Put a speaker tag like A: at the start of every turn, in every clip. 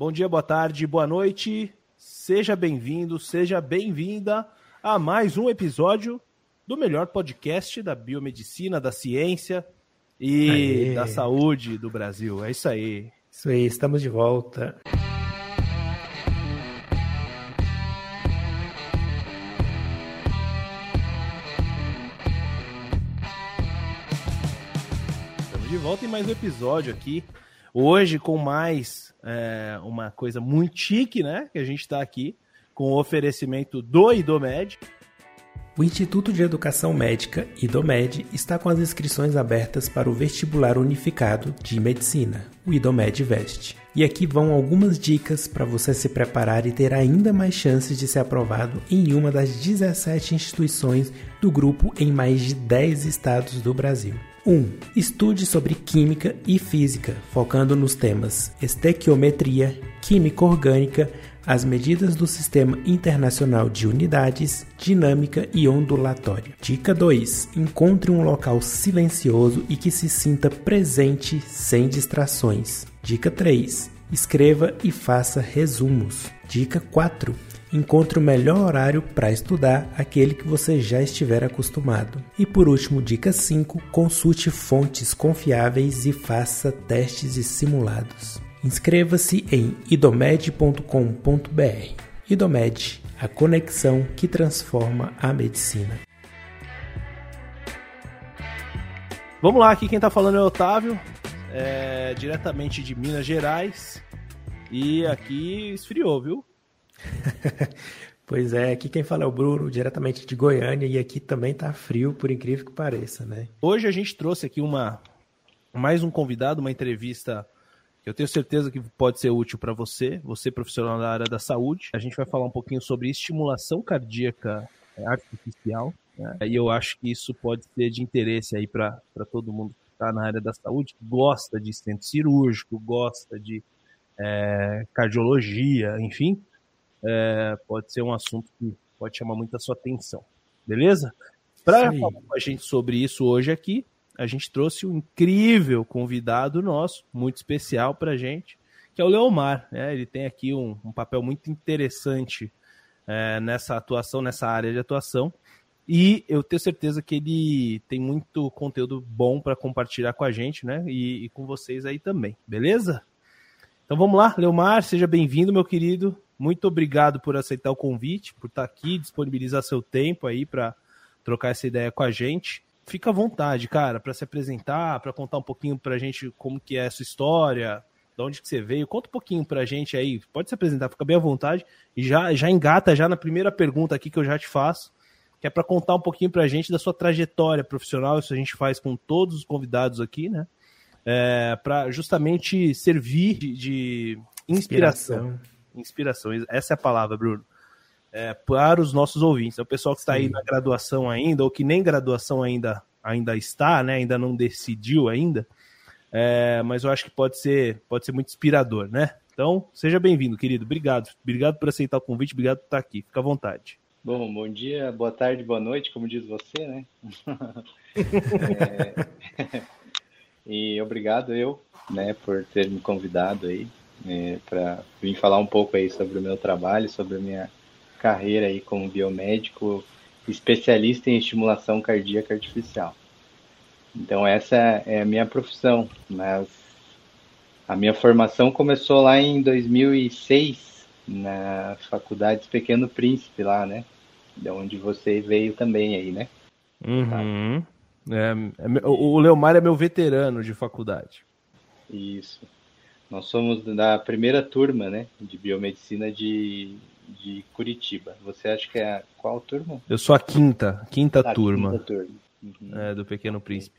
A: Bom dia, boa tarde, boa noite. Seja bem-vindo, seja bem-vinda a mais um episódio do melhor podcast da biomedicina, da ciência e Aê. da saúde do Brasil. É isso aí.
B: Isso aí, estamos de volta.
A: Estamos de volta em mais um episódio aqui. Hoje com mais é, uma coisa muito chique, né? Que a gente está aqui com o oferecimento do IDOMED.
B: O Instituto de Educação Médica, IDOMED, está com as inscrições abertas para o Vestibular Unificado de Medicina, o IDOMED Vest. E aqui vão algumas dicas para você se preparar e ter ainda mais chances de ser aprovado em uma das 17 instituições do grupo em mais de 10 estados do Brasil. 1. Um, estude sobre química e física, focando nos temas estequiometria, química orgânica, as medidas do Sistema Internacional de Unidades, dinâmica e ondulatória. Dica 2. Encontre um local silencioso e que se sinta presente sem distrações. Dica 3. Escreva e faça resumos. Dica 4 encontre o melhor horário para estudar, aquele que você já estiver acostumado. E por último, dica 5, consulte fontes confiáveis e faça testes e simulados. Inscreva-se em idomed.com.br. Idomed, a conexão que transforma a medicina.
A: Vamos lá, aqui quem está falando é o Otávio, é, diretamente de Minas Gerais. E aqui esfriou, viu?
B: pois é, aqui quem fala é o Bruno, diretamente de Goiânia, e aqui também tá frio, por incrível que pareça, né?
A: Hoje a gente trouxe aqui uma mais um convidado, uma entrevista que eu tenho certeza que pode ser útil para você, você profissional da área da saúde. A gente vai falar um pouquinho sobre estimulação cardíaca artificial, né? e eu acho que isso pode ser de interesse aí para todo mundo que está na área da saúde, que gosta de centro cirúrgico, gosta de é, cardiologia, enfim é, pode ser um assunto que pode chamar muita sua atenção. Beleza? Para falar com a gente sobre isso hoje aqui, a gente trouxe um incrível convidado nosso, muito especial para a gente, que é o Leomar. Né? Ele tem aqui um, um papel muito interessante é, nessa atuação, nessa área de atuação. E eu tenho certeza que ele tem muito conteúdo bom para compartilhar com a gente, né? E, e, com vocês aí também, beleza? Então vamos lá, Leomar, seja bem-vindo, meu querido. Muito obrigado por aceitar o convite, por estar aqui, disponibilizar seu tempo aí para trocar essa ideia com a gente. Fica à vontade, cara, para se apresentar, para contar um pouquinho para a gente como que é a sua história, de onde que você veio. Conta um pouquinho para a gente aí. Pode se apresentar, fica bem à vontade. E já, já engata já na primeira pergunta aqui que eu já te faço, que é para contar um pouquinho para a gente da sua trajetória profissional. Isso a gente faz com todos os convidados aqui, né? É, para justamente servir de, de inspiração. inspiração inspiração. Essa é a palavra, Bruno. É, para os nossos ouvintes. É o pessoal que está aí na graduação ainda, ou que nem graduação ainda, ainda está, né? Ainda não decidiu ainda. É, mas eu acho que pode ser, pode ser muito inspirador, né? Então, seja bem-vindo, querido. Obrigado. Obrigado por aceitar o convite, obrigado por estar aqui. Fica à vontade.
C: Bom, bom dia, boa tarde, boa noite, como diz você, né? é... e obrigado eu, né, por ter me convidado aí é, para vir falar um pouco aí sobre o meu trabalho, sobre a minha carreira aí como biomédico, especialista em estimulação cardíaca artificial. Então essa é a minha profissão, mas a minha formação começou lá em 2006 na Faculdade Pequeno Príncipe lá, né? De onde você veio também aí, né?
A: Uhum. É, é, o Leomar é meu veterano de faculdade.
C: Isso. Nós somos da primeira turma, né, de biomedicina de, de Curitiba. Você acha que é a qual turma?
A: Eu sou a quinta, quinta ah, turma. Quinta turma. Uhum. É, do Pequeno Príncipe.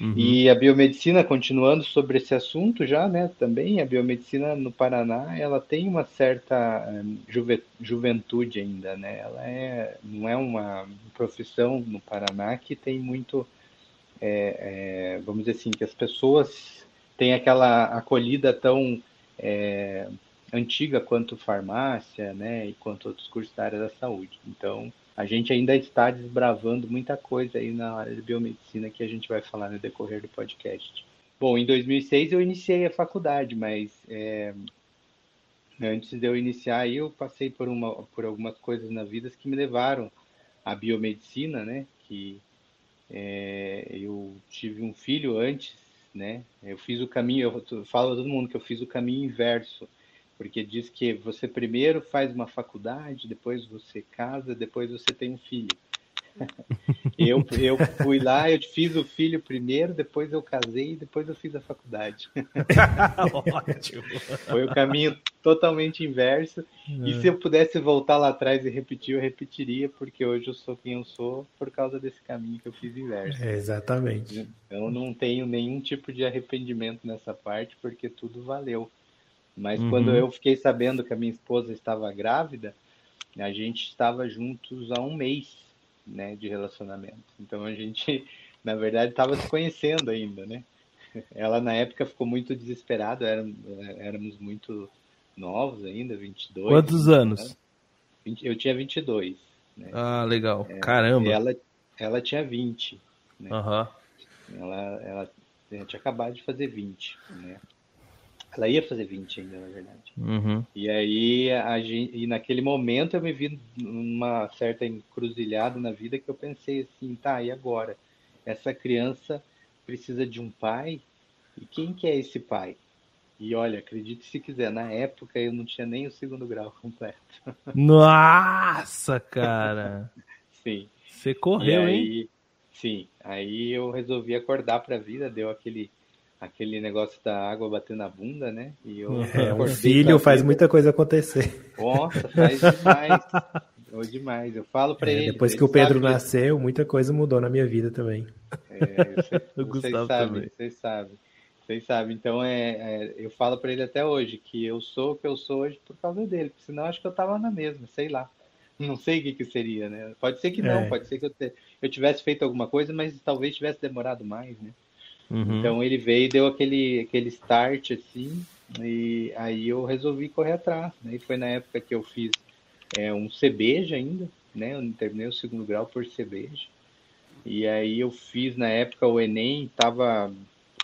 C: Uhum. E a biomedicina, continuando sobre esse assunto já, né, também, a biomedicina no Paraná, ela tem uma certa um, juve, juventude ainda, né, ela é, não é uma profissão no Paraná que tem muito, é, é, vamos dizer assim, que as pessoas tem aquela acolhida tão é, antiga quanto farmácia, né, e quanto outros cursos da área da saúde. Então, a gente ainda está desbravando muita coisa aí na área de biomedicina que a gente vai falar no decorrer do podcast. Bom, em 2006 eu iniciei a faculdade, mas é, antes de eu iniciar eu passei por, uma, por algumas coisas na vida que me levaram à biomedicina, né? Que é, eu tive um filho antes, né? Eu fiz o caminho, eu falo a todo mundo que eu fiz o caminho inverso, porque diz que você primeiro faz uma faculdade, depois você casa, depois você tem um filho. Eu, eu fui lá, eu fiz o filho primeiro, depois eu casei e depois eu fiz a faculdade. Ótimo. Foi o caminho totalmente inverso. E é. se eu pudesse voltar lá atrás e repetir, eu repetiria, porque hoje eu sou quem eu sou por causa desse caminho que eu fiz inverso.
B: É, exatamente.
C: Eu não tenho nenhum tipo de arrependimento nessa parte, porque tudo valeu. Mas uhum. quando eu fiquei sabendo que a minha esposa estava grávida, a gente estava juntos há um mês né, de relacionamento. Então a gente, na verdade, estava se conhecendo ainda, né? Ela na época ficou muito desesperada, éramos, éramos muito novos ainda, 22.
A: Quantos né? anos?
C: Eu tinha 22. Né?
A: Ah, legal. É, Caramba.
C: Ela, ela tinha 20.
A: Né? Uhum.
C: Ela, ela tinha acabado de fazer 20, né? Ela ia fazer 20 ainda, na verdade.
A: Uhum.
C: E aí, a gente, e naquele momento eu me vi numa certa encruzilhada na vida que eu pensei assim, tá, e agora? Essa criança precisa de um pai? E quem que é esse pai? E olha, acredite se quiser, na época eu não tinha nem o segundo grau completo.
A: Nossa, cara!
C: sim.
A: Você correu,
C: aí,
A: hein?
C: Sim. Aí eu resolvi acordar para a vida, deu aquele aquele negócio da água bater na bunda, né?
B: E eu é, um filho faz muita coisa acontecer.
C: Nossa, faz demais. ou demais. Eu falo para é, ele.
B: Depois que o Pedro nasceu, muita coisa mudou na minha vida também.
C: É, sei, vocês sabem, vocês sabem. Vocês sabem. Então, é, é eu falo para ele até hoje que eu sou o que eu sou hoje por causa dele. Porque senão acho que eu tava na mesma, sei lá. Não sei o que, que seria, né? Pode ser que não, é. pode ser que eu, te, eu tivesse feito alguma coisa, mas talvez tivesse demorado mais, né? Uhum. Então ele veio e deu aquele, aquele start assim, e aí eu resolvi correr atrás. Né? E foi na época que eu fiz é, um CBJ ainda, né? Eu terminei o segundo grau por CBJ. E aí eu fiz na época o Enem, tava,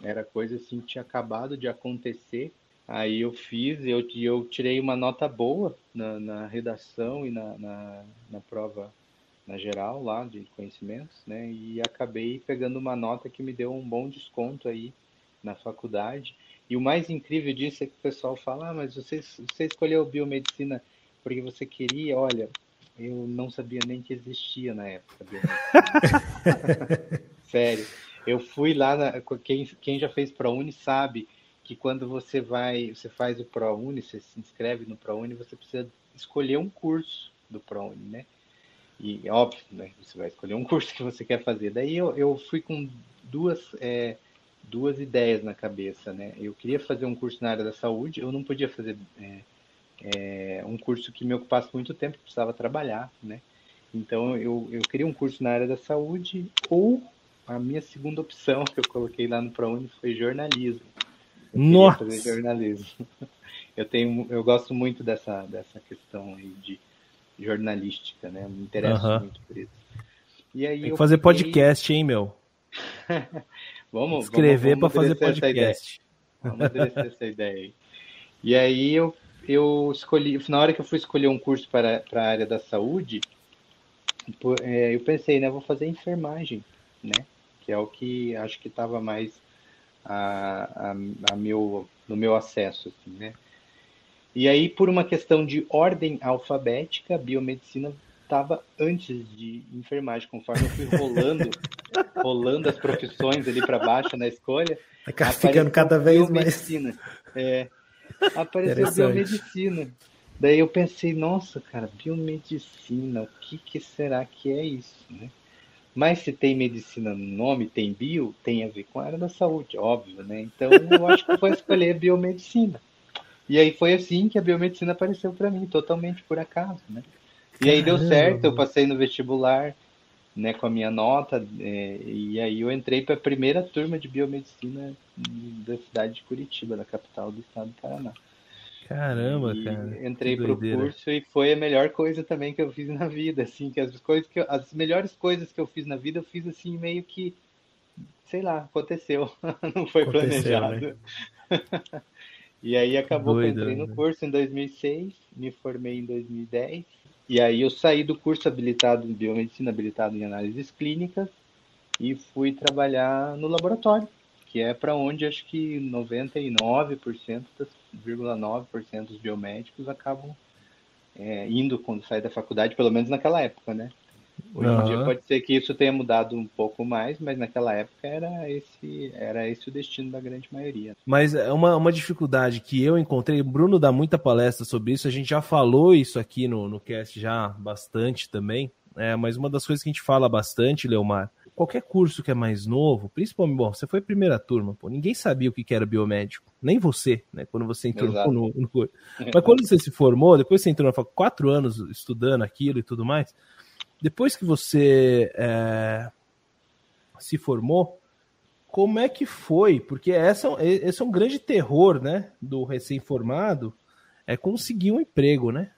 C: era coisa assim tinha acabado de acontecer. Aí eu fiz, eu, eu tirei uma nota boa na, na redação e na, na, na prova na geral lá de conhecimentos, né? E acabei pegando uma nota que me deu um bom desconto aí na faculdade. E o mais incrível disso é que o pessoal fala: ah, mas você, você escolheu biomedicina porque você queria? Olha, eu não sabia nem que existia na época. Sério. Eu fui lá, na, quem, quem já fez ProUni sabe que quando você vai, você faz o ProUni, você se inscreve no ProUni, você precisa escolher um curso do ProUni, né? E óbvio, né, você vai escolher um curso que você quer fazer. Daí eu, eu fui com duas, é, duas ideias na cabeça, né? Eu queria fazer um curso na área da saúde, eu não podia fazer é, é, um curso que me ocupasse muito tempo, precisava trabalhar, né? Então eu, eu queria um curso na área da saúde ou a minha segunda opção que eu coloquei lá no ProUni foi jornalismo.
A: Eu Nossa!
C: Fazer jornalismo. Eu tenho, eu gosto muito dessa, dessa questão aí de jornalística, né? Me interessa muito por isso.
A: E aí Tem que fazer fiquei... podcast, hein, meu?
C: vamos
A: escrever para fazer podcast.
C: Vamos aderecer essa ideia aí. E aí eu, eu escolhi, na hora que eu fui escolher um curso para, para a área da saúde, é, eu pensei, né, vou fazer enfermagem, né? Que é o que acho que estava mais a, a, a, meu, no meu acesso, assim, né? E aí, por uma questão de ordem alfabética, a biomedicina estava antes de enfermagem, conforme eu fui rolando, rolando as profissões ali para baixo na escolha.
B: Tá ficando cada vez mais.
C: É, apareceu biomedicina. Daí eu pensei, nossa, cara, biomedicina, o que, que será que é isso, né? Mas se tem medicina no nome, tem bio, tem a ver com a área da saúde, óbvio, né? Então eu acho que vou escolher biomedicina. E aí foi assim que a biomedicina apareceu para mim, totalmente por acaso, né? E aí deu certo, eu passei no vestibular, né, com a minha nota, é, e aí eu entrei para a primeira turma de biomedicina da cidade de Curitiba, da capital do estado do Paraná.
A: Caramba, e cara.
C: Entrei para o curso e foi a melhor coisa também que eu fiz na vida, assim, que as coisas que eu, as melhores coisas que eu fiz na vida eu fiz assim meio que sei lá, aconteceu, não foi aconteceu, planejado. Né? E aí acabou Doido, que eu entrei no né? curso em 2006, me formei em 2010. E aí eu saí do curso habilitado em biomedicina, habilitado em análises clínicas e fui trabalhar no laboratório, que é para onde acho que 99%, 9% dos biomédicos acabam é, indo quando sai da faculdade, pelo menos naquela época, né? Hoje em dia pode ser que isso tenha mudado um pouco mais, mas naquela época era esse, era esse o destino da grande maioria.
A: Mas é uma, uma dificuldade que eu encontrei, Bruno dá muita palestra sobre isso, a gente já falou isso aqui no, no cast já bastante também, é, mas uma das coisas que a gente fala bastante, Leomar, qualquer curso que é mais novo, principalmente, bom, você foi primeira turma, pô, ninguém sabia o que era biomédico, nem você, né, quando você entrou no, no, no, Mas quando você se formou, depois você entrou na faculdade, quatro anos estudando aquilo e tudo mais, depois que você é, se formou, como é que foi? Porque essa, esse é um grande terror, né, do recém-formado, é conseguir um emprego, né?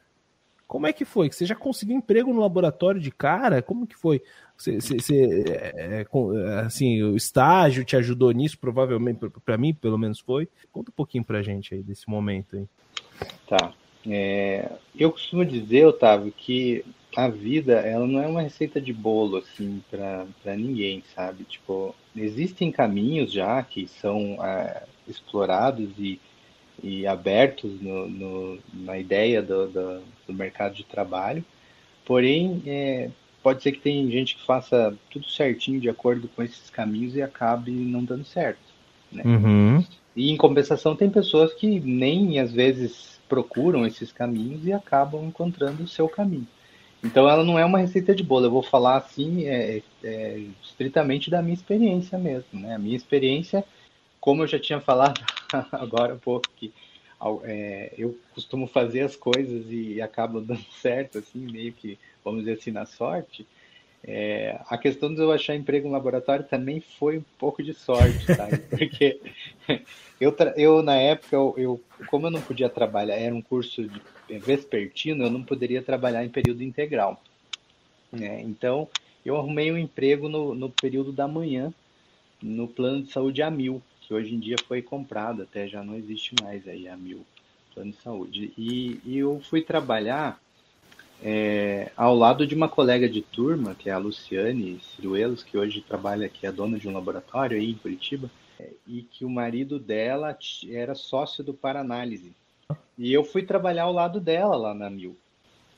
A: Como é que foi? Você já conseguiu emprego no laboratório de cara? Como que foi? Você, você, você é, é assim, o estágio te ajudou nisso, provavelmente, para mim, pelo menos foi. Conta um pouquinho pra gente aí desse momento aí.
C: Tá. É, eu costumo dizer, Otávio, que a vida, ela não é uma receita de bolo, assim, para ninguém, sabe? Tipo, existem caminhos já que são é, explorados e e abertos no, no, na ideia do, do, do, mercado de trabalho. Porém, é, pode ser que tem gente que faça tudo certinho de acordo com esses caminhos e acabe não dando certo. Né?
A: Uhum.
C: E em compensação, tem pessoas que nem às vezes procuram esses caminhos e acabam encontrando o seu caminho. Então, ela não é uma receita de bolo. Eu vou falar assim, é, é, estritamente da minha experiência mesmo. Né? A minha experiência como eu já tinha falado agora um pouco que é, eu costumo fazer as coisas e acabo dando certo, assim, meio que, vamos dizer assim, na sorte. É, a questão de eu achar emprego no laboratório também foi um pouco de sorte, sabe? Porque eu, eu na época, eu, eu, como eu não podia trabalhar, era um curso de vespertino, eu não poderia trabalhar em período integral. Né? Então, eu arrumei um emprego no, no período da manhã, no plano de saúde a mil que hoje em dia foi comprado, até já não existe mais aí a Mil Plano de Saúde. E, e eu fui trabalhar é, ao lado de uma colega de turma, que é a Luciane Ciruelos, que hoje trabalha aqui, é dona de um laboratório aí em Curitiba, é, e que o marido dela era sócio do Paranálise. E eu fui trabalhar ao lado dela lá na Mil.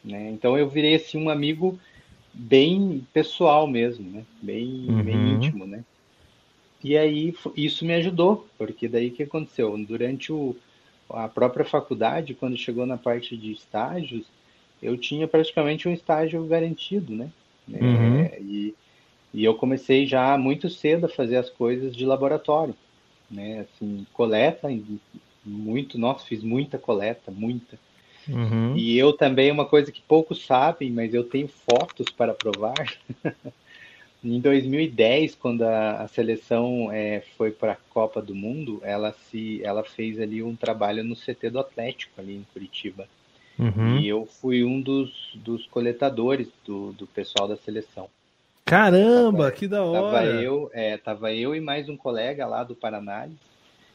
C: Né? Então eu virei assim um amigo bem pessoal mesmo, né? Bem, uhum. bem íntimo, né? E aí isso me ajudou, porque daí o que aconteceu? Durante o, a própria faculdade, quando chegou na parte de estágios, eu tinha praticamente um estágio garantido, né? Uhum. É, e, e eu comecei já muito cedo a fazer as coisas de laboratório, né? Assim, coleta, muito, nossa, fiz muita coleta, muita. Uhum. E eu também, uma coisa que poucos sabem, mas eu tenho fotos para provar. Em 2010, quando a, a seleção é, foi para a Copa do Mundo, ela se, ela fez ali um trabalho no CT do Atlético ali em Curitiba. Uhum. E eu fui um dos, dos coletadores do, do pessoal da seleção.
A: Caramba, tava, que da hora!
C: Tava eu, é, tava eu e mais um colega lá do Paraná.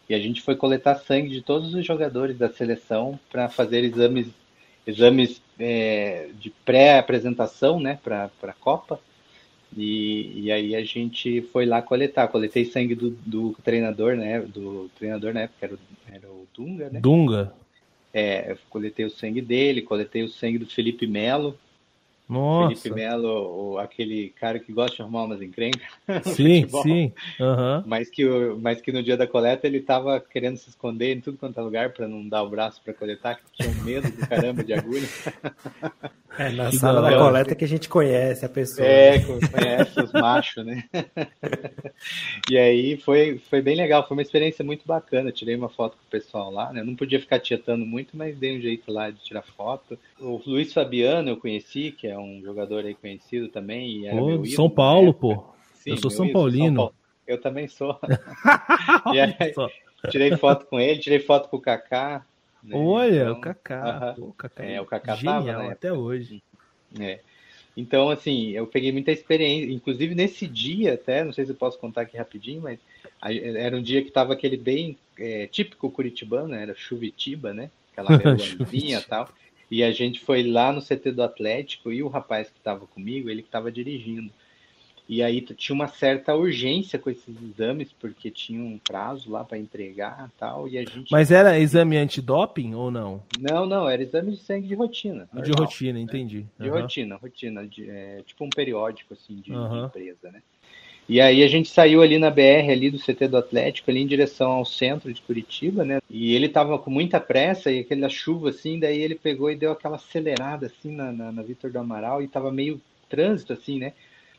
C: E a gente foi coletar sangue de todos os jogadores da seleção para fazer exames, exames é, de pré-apresentação, né, para a Copa. E, e aí a gente foi lá coletar. Coletei sangue do, do treinador, né? Do treinador na época, era o, era o Dunga, né?
A: Dunga.
C: É, coletei o sangue dele, coletei o sangue do Felipe Melo,
A: nossa.
C: Felipe Melo, aquele cara que gosta de arrumar umas encrencas.
A: Sim, sim.
C: Uhum. Mas, que, mas que no dia da coleta ele tava querendo se esconder em tudo quanto é lugar para não dar o braço para coletar, que tinha um medo do caramba de agulha.
B: É na sala da coleta que a gente conhece a pessoa.
C: É, conhece os machos, né? e aí foi, foi bem legal, foi uma experiência muito bacana. Tirei uma foto com o pessoal lá, né? Eu não podia ficar tietando muito, mas dei um jeito lá de tirar foto. O Luiz Fabiano eu conheci, que é um jogador aí conhecido também. E
A: pô, São Paulo, pô. Sim, eu sou São Paulino. São Paulo.
C: Eu também sou. e aí, tirei foto com ele, tirei foto com o Kaká.
A: Né? Olha, então, o Kaká.
C: Uh -huh.
A: o Kaká
C: é, o Kaká
A: genial tava, até hoje.
C: É. Então, assim, eu peguei muita experiência, inclusive nesse dia até, não sei se eu posso contar aqui rapidinho, mas Era um dia que estava aquele bem é, típico curitibano, era Chuvitiba, né? Aquela reuniãozinha e tal. E a gente foi lá no CT do Atlético e o rapaz que estava comigo, ele que estava dirigindo. E aí tinha uma certa urgência com esses exames, porque tinha um prazo lá para entregar tal, e a gente...
A: Mas era exame antidoping ou não?
C: Não, não, era exame de sangue de rotina.
A: Normal, de rotina, né? entendi.
C: De uhum. rotina, rotina, de, é, tipo um periódico assim de, uhum. de, empresa, né? E aí a gente saiu ali na BR, ali do CT do Atlético, ali em direção ao centro de Curitiba, né? E ele tava com muita pressa e aquela chuva assim, daí ele pegou e deu aquela acelerada assim na, na, na Vitor do Amaral e tava meio trânsito assim, né?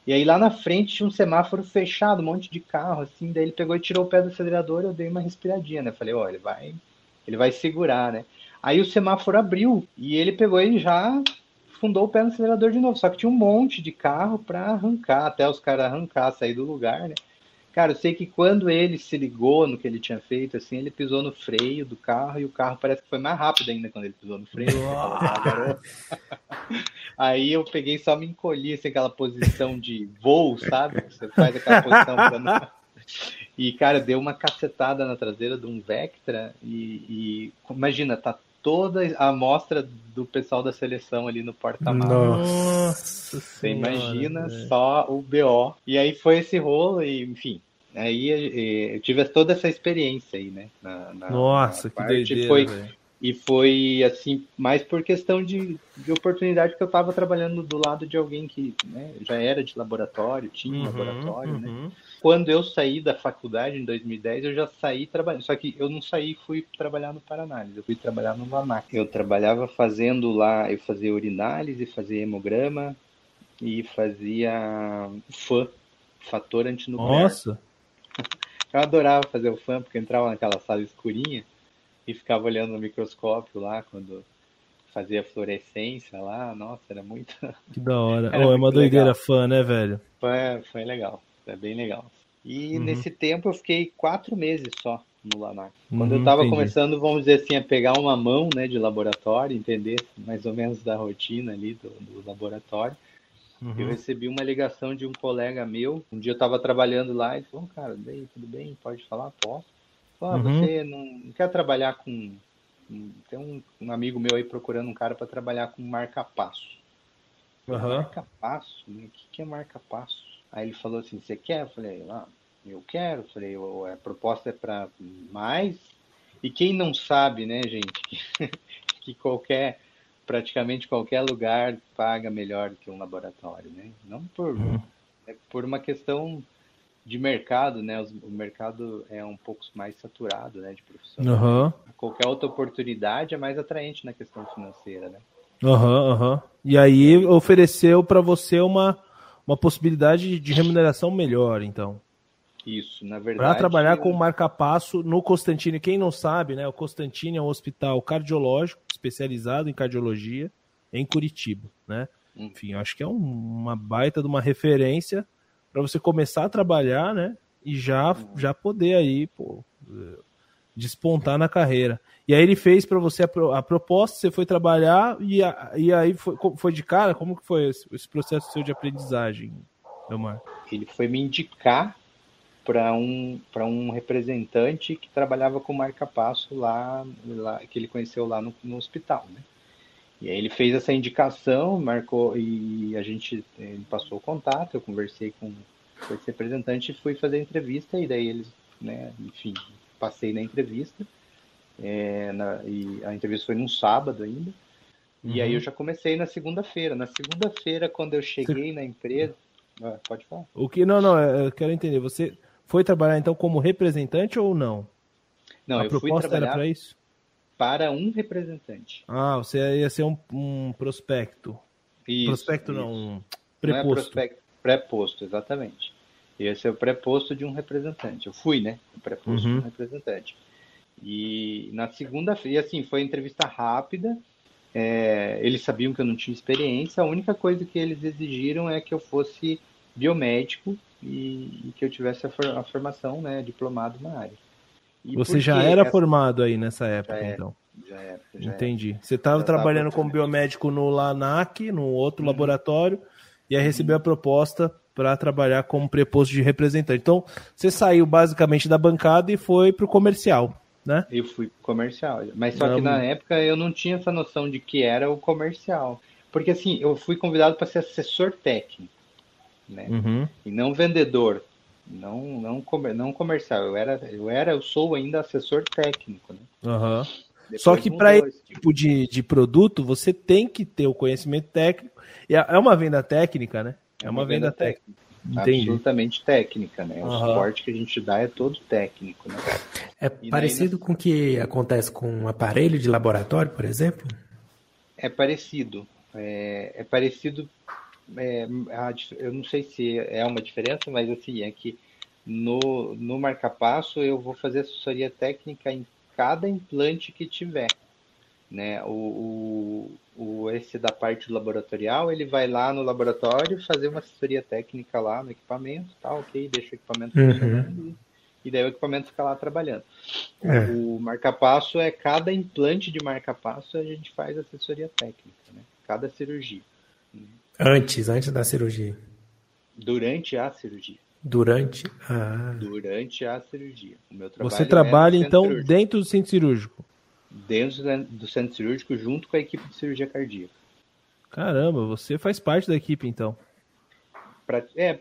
C: E aí lá na frente tinha um semáforo fechado, um monte de carro, assim, daí ele pegou e tirou o pé do acelerador, eu dei uma respiradinha, né? Falei, ó, ele vai, ele vai segurar, né? Aí o semáforo abriu e ele pegou e já fundou o pé no acelerador de novo. Só que tinha um monte de carro para arrancar, até os caras arrancar, sair do lugar, né? Cara, eu sei que quando ele se ligou no que ele tinha feito, assim, ele pisou no freio do carro e o carro parece que foi mais rápido ainda quando ele pisou no freio. Aí eu peguei só me encolhi, assim, aquela posição de voo, sabe? Você faz aquela posição pra não... E, cara, deu uma cacetada na traseira de um Vectra e, e imagina, tá toda a amostra do pessoal da seleção ali no porta-malas. Nossa Você imagina só o BO. E aí foi esse rolo e, enfim, aí eu tive toda essa experiência aí, né?
A: Na, na, Nossa, na que doideira,
C: foi, E foi, assim, mais por questão de, de oportunidade que eu estava trabalhando do lado de alguém que né, já era de laboratório, tinha uhum, laboratório, né? uhum. né? Quando eu saí da faculdade em 2010, eu já saí trabalhando. Só que eu não saí e fui trabalhar no Paranálise, eu fui trabalhar no Lanac. Eu trabalhava fazendo lá, eu fazia urinálise, fazia hemograma e fazia FAN, fator antinuclear.
A: Nossa!
C: Eu adorava fazer o FAN, porque eu entrava naquela sala escurinha e ficava olhando no microscópio lá quando fazia fluorescência lá. Nossa, era muito.
A: Que da hora. oh, é uma doideira legal. fã, né, velho?
C: Foi, foi legal é bem legal. E uhum. nesse tempo eu fiquei quatro meses só no Lanac. Quando uhum, eu estava começando, vamos dizer assim, a pegar uma mão né, de laboratório, entender mais ou menos da rotina ali do, do laboratório, uhum. eu recebi uma ligação de um colega meu. Um dia eu estava trabalhando lá e falou, cara, bem, tudo bem? Pode falar? Posso? Ah, uhum. você não, quer trabalhar com... Tem um, um, amigo meu aí procurando um cara para trabalhar com marca-passo. Marca-passo? O que, que é marca-passo? Aí ele falou assim, você quer? Eu falei, ah, eu quero. Eu falei, a proposta é para mais. E quem não sabe, né, gente, que qualquer, praticamente qualquer lugar paga melhor que um laboratório, né? Não por, uhum. é por uma questão de mercado, né? O mercado é um pouco mais saturado, né, de profissionais. Uhum. Qualquer outra oportunidade é mais atraente na questão financeira, né?
A: Aham, uhum, aham. Uhum. E aí ofereceu para você uma uma possibilidade de remuneração melhor, então.
C: Isso, na verdade.
A: Para trabalhar eu... com marca-passo no Constantine. Quem não sabe, né? O Constantine é um hospital cardiológico especializado em cardiologia em Curitiba, né? Hum. Enfim, acho que é um, uma baita de uma referência para você começar a trabalhar, né? E já, já poder aí, pô, despontar na carreira. E aí ele fez para você a, a, proposta, você foi trabalhar e, a, e aí foi, foi de cara? Como que foi esse, esse processo seu de aprendizagem, Elmar?
C: Ele foi me indicar para um, um representante que trabalhava com marca-passo lá, lá, que ele conheceu lá no, no hospital, né? E aí ele fez essa indicação, marcou e a gente ele passou o contato, eu conversei com, esse representante e fui fazer a entrevista e daí eles, né, enfim, passei na entrevista é, na, e a entrevista foi num sábado ainda. Uhum. E aí eu uhum. já comecei na segunda-feira. Na segunda-feira, quando eu cheguei na empresa. Ah, pode falar.
A: O que não, não, é, eu quero entender. Você foi trabalhar então como representante ou não?
C: Não, a eu fui trabalhar para isso. Para um representante.
A: Ah, você ia ser um, um prospecto. Isso, prospecto isso. não, um preposto. Não é prospecto,
C: pré-posto, exatamente. Ia ser o pré-posto de um representante. Eu fui, né? O pré-posto uhum. de um uhum. representante. E na segunda-feira, assim, foi entrevista rápida. É, eles sabiam que eu não tinha experiência. A única coisa que eles exigiram é que eu fosse biomédico e, e que eu tivesse a, for, a, formação, né, diplomado na área.
A: E Você já era essa... formado aí nessa época, já então? Já era. Já Entendi. Era. Você estava trabalhando como biomédico no LANAC, no outro uhum. laboratório, e aí recebeu uhum. a proposta para trabalhar como preposto de representante. Então, você saiu basicamente da bancada e foi para o comercial, né?
C: Eu fui pro comercial. Mas só não. que na época eu não tinha essa noção de que era o comercial. Porque assim, eu fui convidado para ser assessor técnico, né? Uhum. E não vendedor, não não comer, não comercial. Eu era eu era eu sou ainda assessor técnico, né?
A: Uhum. Só que para esse tipo de, de produto você tem que ter o conhecimento técnico. E é, é uma venda técnica, né?
C: É uma, venda, venda técnica. técnica. Absolutamente técnica, né? O uhum. suporte que a gente dá é todo técnico, né?
B: É e parecido daí, com o que acontece com um aparelho de laboratório, por exemplo?
C: É parecido. É, é parecido. É, a, eu não sei se é uma diferença, mas assim, é que no, no marca-passo eu vou fazer assessoria técnica em cada implante que tiver. Né? O, o, o, esse da parte laboratorial, ele vai lá no laboratório fazer uma assessoria técnica lá no equipamento, tá ok, deixa o equipamento uhum. funcionando e daí o equipamento fica lá trabalhando. É. O marca-passo é cada implante de marca-passo a gente faz assessoria técnica, né? Cada cirurgia.
B: Antes, antes da cirurgia.
C: Durante a cirurgia.
B: Durante a.
C: Durante a cirurgia.
A: O meu trabalho Você trabalha, é então, cirúrgico. dentro do centro cirúrgico?
C: Dentro do centro cirúrgico, junto com a equipe de cirurgia cardíaca.
A: Caramba, você faz parte da equipe, então.
C: Pra, é,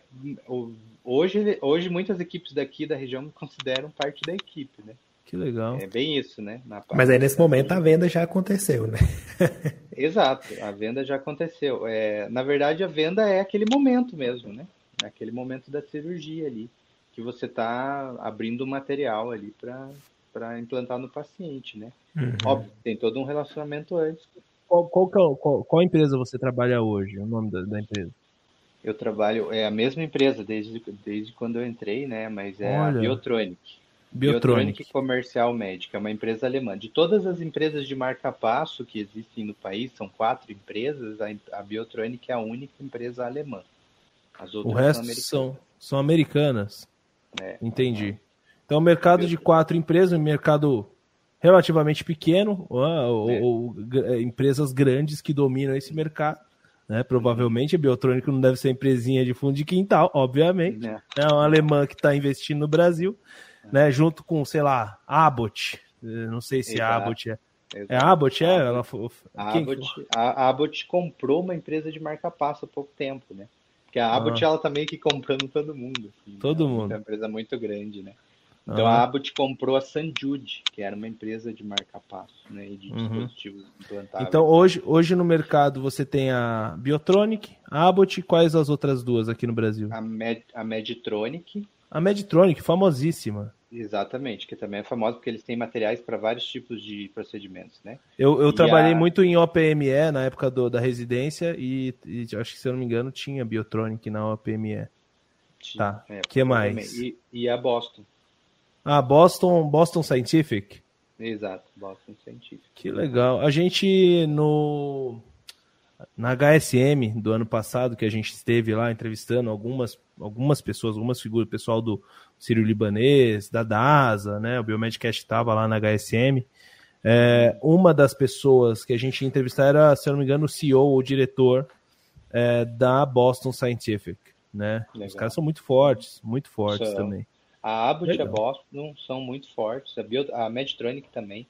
C: hoje, hoje muitas equipes daqui da região me consideram parte da equipe, né?
A: Que legal.
C: É bem isso, né?
B: Mas aí nesse momento a venda já aconteceu, né?
C: Exato, a venda já aconteceu. É, na verdade, a venda é aquele momento mesmo, né? Aquele momento da cirurgia ali, que você está abrindo o material ali para implantar no paciente, né? Uhum. Óbvio, tem todo um relacionamento antes.
A: Qual, qual, é qual, qual, empresa você trabalha hoje? O nome da, da, empresa?
C: Eu trabalho, é a mesma empresa desde, desde quando eu entrei, né? Mas é Olha. a Biotronic. Biotronic. Biotronic Comercial Médica, é uma empresa alemã. De todas as empresas de marca-passo que existem no país, são quatro empresas, a, Biotronic é a única empresa alemã.
A: As outras o resto são, são, são americanas. É, Entendi. Então, o mercado de quatro empresas, um mercado relativamente pequeno, ou, é. ou, é, empresas grandes que dominam esse mercado. Né? Provavelmente a Biotrônica não deve ser empresinha de fundo de quintal, obviamente. É, é uma alemã que está investindo no Brasil, né? junto com, sei lá, Abbott. Não sei se Exato. Abbott é. Exato. É Abbott, é? Ela foi...
C: a, Abbott, a Abbott comprou uma empresa de marca passo há pouco tempo, né? Porque a Abbott, ah. ela tá meio que comprando todo mundo. Assim,
A: todo
C: né?
A: mundo.
C: É uma empresa muito grande, né? Então ah. a Abbott comprou a Sanjude, que era uma empresa de marca-passo, né? E de uhum. dispositivos implantáveis.
A: Então hoje, hoje no mercado você tem a Biotronic, a Abbott e quais as outras duas aqui no Brasil?
C: A, Med, a Meditronic.
A: A Meditronic, famosíssima.
C: Exatamente, que também é famosa porque eles têm materiais para vários tipos de procedimentos, né?
A: Eu, eu trabalhei a... muito em OPME na época do, da residência e, e, acho que, se eu não me engano, tinha Biotronic na OPME. Tinha, tá, é, que mais?
C: E, e, a Boston.
A: Ah, Boston, Boston Scientific?
C: Exato, Boston Scientific.
A: Que legal. A gente no na HSM do ano passado, que a gente esteve lá entrevistando algumas, algumas pessoas, algumas figuras, pessoal do Sírio Libanês, da DASA, né? O Biomedcast estava lá na HSM. É, uma das pessoas que a gente ia entrevistar era, se eu não me engano, o CEO ou diretor é, da Boston Scientific, né? Legal. Os caras são muito fortes, muito fortes também.
C: A Abbott e a Boston são muito fortes, a, Bio, a Medtronic também.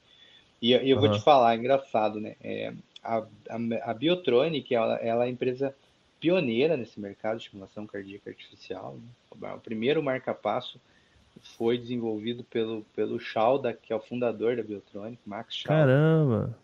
C: E, e eu uhum. vou te falar, é engraçado, né? É, a, a, a Biotronic, ela, ela é a empresa pioneira nesse mercado de estimulação cardíaca artificial. Né? O primeiro marca-passo foi desenvolvido pelo, pelo Schauda, que é o fundador da Biotronic, Max Schauda.
A: Caramba!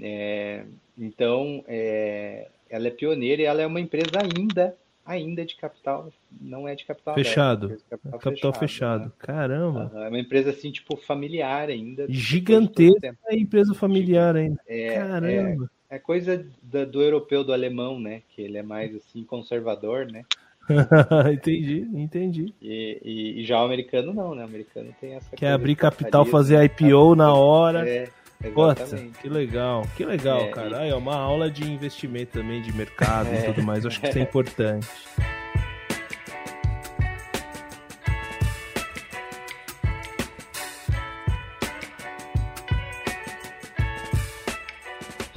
C: É, então, é, ela é pioneira e ela é uma empresa ainda ainda de capital, não é de capital
A: fechado. Aberto, é capital, capital, fechado. fechado. Né? Caramba.
C: É uma empresa assim, tipo, familiar ainda.
A: Gigantesca é empresa familiar ainda. É, Caramba.
C: É, coisa do, do, europeu, do alemão, né? Que ele é mais assim conservador, né?
A: entendi, entendi.
C: E, e, e, já o americano não, né? O americano tem essa.
A: Quer abrir capital, fazer IPO na hora. É. Exatamente. que legal, que legal, é, cara. E... é uma aula de investimento também, de mercado é. e tudo mais. Acho que isso é importante.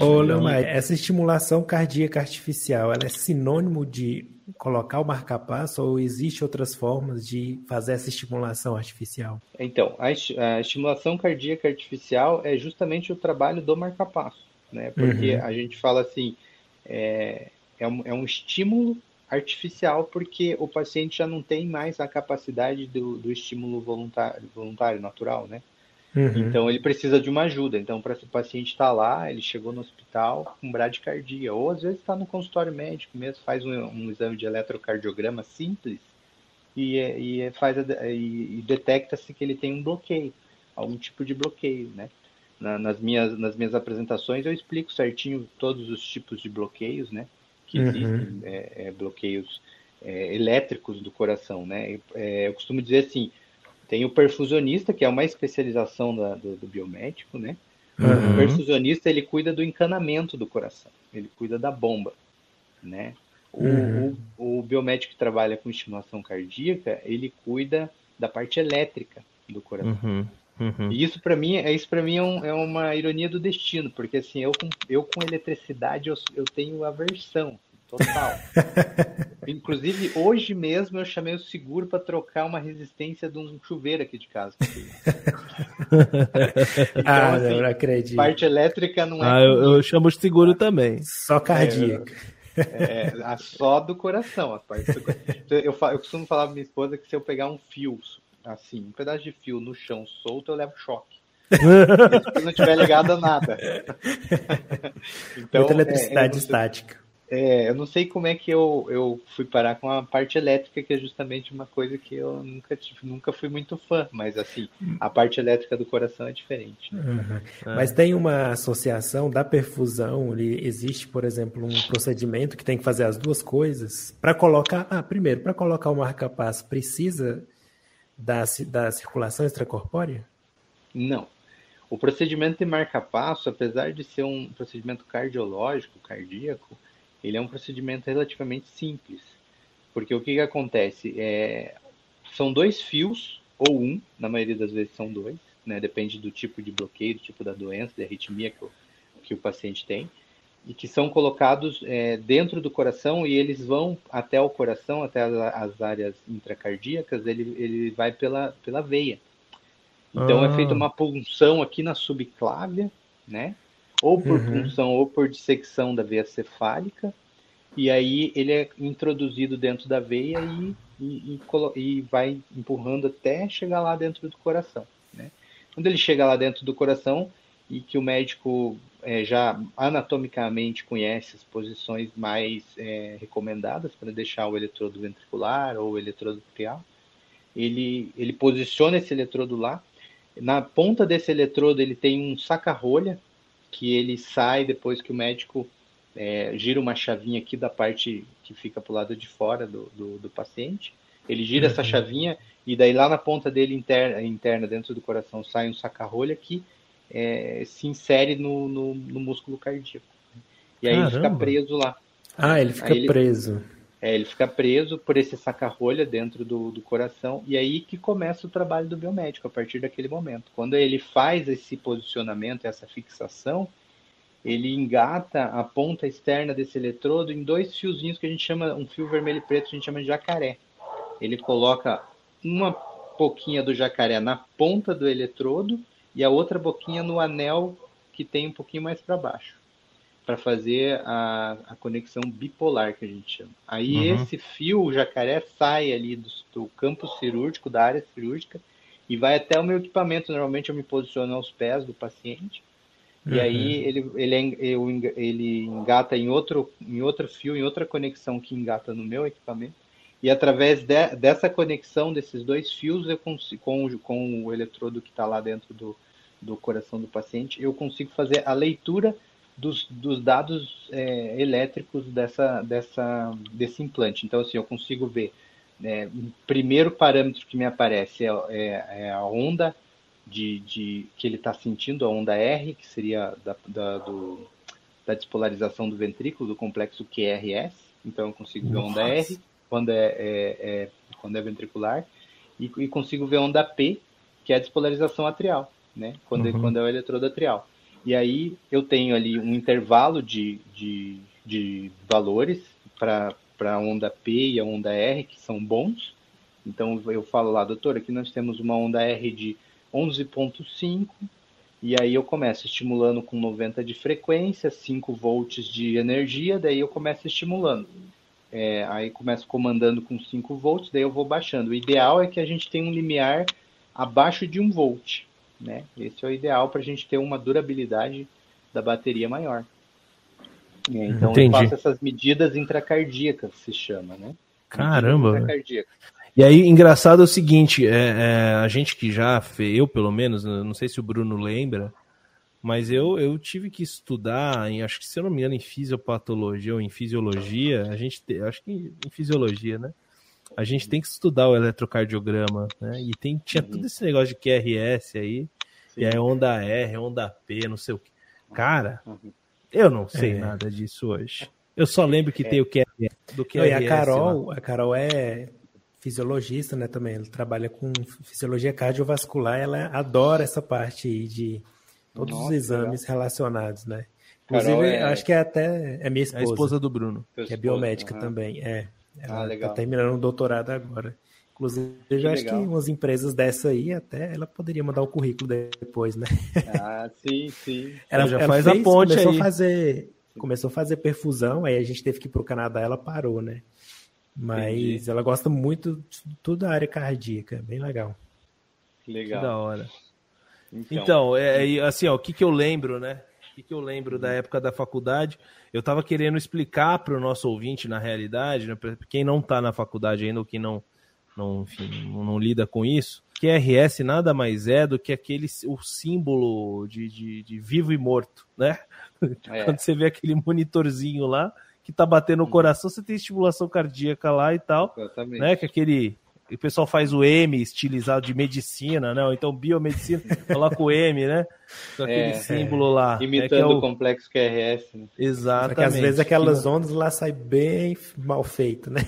B: Ô, Leomar, essa estimulação cardíaca artificial, ela é sinônimo de colocar o marcapasso ou existe outras formas de fazer essa estimulação artificial?
C: Então, a, a estimulação cardíaca artificial é justamente o trabalho do marcapasso, né? Porque uhum. a gente fala assim, é, é, um, é um estímulo artificial porque o paciente já não tem mais a capacidade do, do estímulo voluntário, voluntário, natural, né? Uhum. Então ele precisa de uma ajuda. Então, para o paciente estar tá lá, ele chegou no hospital com bradicardia, ou às vezes está no consultório médico mesmo, faz um, um, exame de eletrocardiograma simples e, e faz e, e detecta-se que ele tem um bloqueio, algum tipo de bloqueio, né? Na, nas minhas nas minhas apresentações eu explico certinho todos os tipos de bloqueios, né? Que uhum. existem é, é, bloqueios é, elétricos do coração, né? É, eu costumo dizer assim tem o perfusionista, que é uma especialização da, do, do, biomédico, né? Uhum. O perfusionista, ele cuida do encanamento do coração, ele cuida da bomba, né? O, uhum. o, o biomédico que trabalha com estimulação cardíaca, ele cuida da parte elétrica do coração. Uhum. Uhum. E isso para mim, é isso para mim é, um, é, uma ironia do destino, porque assim eu com, eu com eletricidade eu, eu tenho aversão total. Inclusive, hoje mesmo eu chamei o seguro para trocar uma resistência de um chuveiro aqui de casa.
B: então, ah, assim, não acredito.
C: Parte elétrica não é.
A: Ah, eu, eu, chamo de seguro também.
B: Só cardíaca.
C: É, é, só do coração. A parte do... eu, eu, eu costumo falar pra minha esposa que se eu pegar um fio, assim, um pedaço de fio no chão solto, eu levo choque. se não tiver ligado a nada.
B: então, Muita eletricidade é, estática.
C: É, eu não sei como é que eu, eu fui parar com a parte elétrica, que é justamente uma coisa que eu nunca tive, nunca fui muito fã, mas assim, a parte elétrica do coração é diferente. Né?
B: Uhum. É. Mas tem uma associação da perfusão, existe, por exemplo, um procedimento que tem que fazer as duas coisas. Para colocar, ah, primeiro, para colocar o marca-passo, precisa da, da circulação extracorpórea?
C: Não. O procedimento de marca-passo, apesar de ser um procedimento cardiológico, cardíaco, ele é um procedimento relativamente simples, porque o que, que acontece? É, são dois fios, ou um, na maioria das vezes são dois, né? depende do tipo de bloqueio, do tipo da doença, da arritmia que o, que o paciente tem, e que são colocados é, dentro do coração e eles vão até o coração, até as, as áreas intracardíacas, ele, ele vai pela, pela veia. Então ah. é feita uma punção aqui na subclávia, né? Ou por uhum. punção ou por dissecção da veia cefálica, e aí ele é introduzido dentro da veia e, e, e, e vai empurrando até chegar lá dentro do coração. Né? Quando ele chega lá dentro do coração e que o médico é, já anatomicamente conhece as posições mais é, recomendadas para deixar o eletrodo ventricular ou o eletrodo atrial, ele, ele posiciona esse eletrodo lá. Na ponta desse eletrodo ele tem um saca-rolha que ele sai depois que o médico é, gira uma chavinha aqui da parte que fica para o lado de fora do, do, do paciente. Ele gira uhum. essa chavinha e daí lá na ponta dele interna, interna dentro do coração sai um saca-rolha que é, se insere no, no, no, músculo cardíaco. E aí Caramba. ele fica preso lá.
B: Ah, ele fica ele, preso.
C: É, ele fica preso por esse saca-rolha dentro do, do coração, e aí que começa o trabalho do biomédico, a partir daquele momento. Quando ele faz esse posicionamento, essa fixação, ele engata a ponta externa desse eletrodo em dois fiozinhos que a gente chama, um fio vermelho e preto, a gente chama de jacaré. Ele coloca uma boquinha do jacaré na ponta do eletrodo e a outra boquinha no anel que tem um pouquinho mais para baixo para fazer a, a, conexão bipolar que a gente chama. Aí uhum. esse fio, o jacaré, sai ali do, do, campo cirúrgico, da área cirúrgica, e vai até o meu equipamento. Normalmente eu me posiciono aos pés do paciente, uhum. e aí ele, ele, eu, ele engata em outro, em outro fio, em outra conexão que engata no meu equipamento. E através de, dessa conexão desses dois fios, eu consigo, com, com o eletrodo que está lá dentro do, do coração do paciente, eu consigo fazer a leitura dos, dos dados é, elétricos dessa, dessa, desse implante. Então, assim, eu consigo ver. Né, o primeiro parâmetro que me aparece é, é, é a onda de, de, que ele está sentindo, a onda R, que seria da, da, do, da despolarização do ventrículo, do complexo QRS. Então, eu consigo ver a onda R quando é, é, é, quando é ventricular e, e, consigo ver a onda P, que é a despolarização atrial, né? Quando, uhum. quando é o eletrodo atrial. E aí eu tenho ali um intervalo de, de, de valores para a onda P e a onda R, que são bons. Então eu falo lá, doutor, aqui nós temos uma onda R de 11.5, e aí eu começo estimulando com 90 de frequência, 5 volts de energia, daí eu começo estimulando. É, aí começo comandando com 5 volts, daí eu vou baixando. O ideal é que a gente tenha um limiar abaixo de 1 volt. Né? Esse é o ideal para a gente ter uma durabilidade da bateria maior. É, então Entendi. eu faço essas medidas intracardíacas, se chama, né?
A: Caramba! E aí, engraçado é o seguinte, é, é, a gente que já, eu pelo menos, não sei se o Bruno lembra, mas eu, eu tive que estudar, em, acho que se eu não me engano, em fisiopatologia ou em fisiologia, a gente, te, acho que em fisiologia, né? A gente tem que estudar o eletrocardiograma, né? E tem, tinha uhum. todo esse negócio de QRS aí, Sim. e aí onda R, onda P, não sei o que. Cara, uhum. eu não sei é. nada disso hoje. Eu só lembro que é. tem o QRS,
B: do QRS. e a Carol, a Carol é fisiologista, né, também. Ela trabalha com fisiologia cardiovascular, ela adora essa parte aí de todos Nossa, os exames legal. relacionados, né? Inclusive, é... acho que é até é minha esposa. É
A: a esposa do Bruno.
B: Que é biomédica uhum. também, é. Ela ah, tá terminando um doutorado agora. Inclusive, eu que acho legal. que umas empresas dessa aí, até ela poderia mandar o currículo depois, né?
C: Ah, sim, sim.
B: Ela já ela faz fez, a ponte começou aí. A fazer, começou a fazer perfusão, aí a gente teve que ir para o Canadá, ela parou, né? Mas Entendi. ela gosta muito de toda a área cardíaca, bem legal.
C: Legal.
A: Que da hora. Então, então é, é, assim, ó, o que, que eu lembro, né? O que, que eu lembro da época da faculdade? Eu estava querendo explicar para o nosso ouvinte, na realidade, né, para quem não está na faculdade ainda, ou quem não, não, enfim, não, lida com isso, que RS nada mais é do que aquele o símbolo de, de, de vivo e morto, né? É. Quando você vê aquele monitorzinho lá, que tá batendo o uhum. coração, você tem estimulação cardíaca lá e tal. Exatamente. Né? Que aquele. O pessoal faz o M estilizado de medicina, né? Ou então biomedicina, coloca o M, né? Com aquele é, símbolo é. lá.
C: Imitando né? é o... complexo QRS. Né?
A: Exatamente.
B: Porque às vezes aquelas ondas lá saem bem mal feito, né?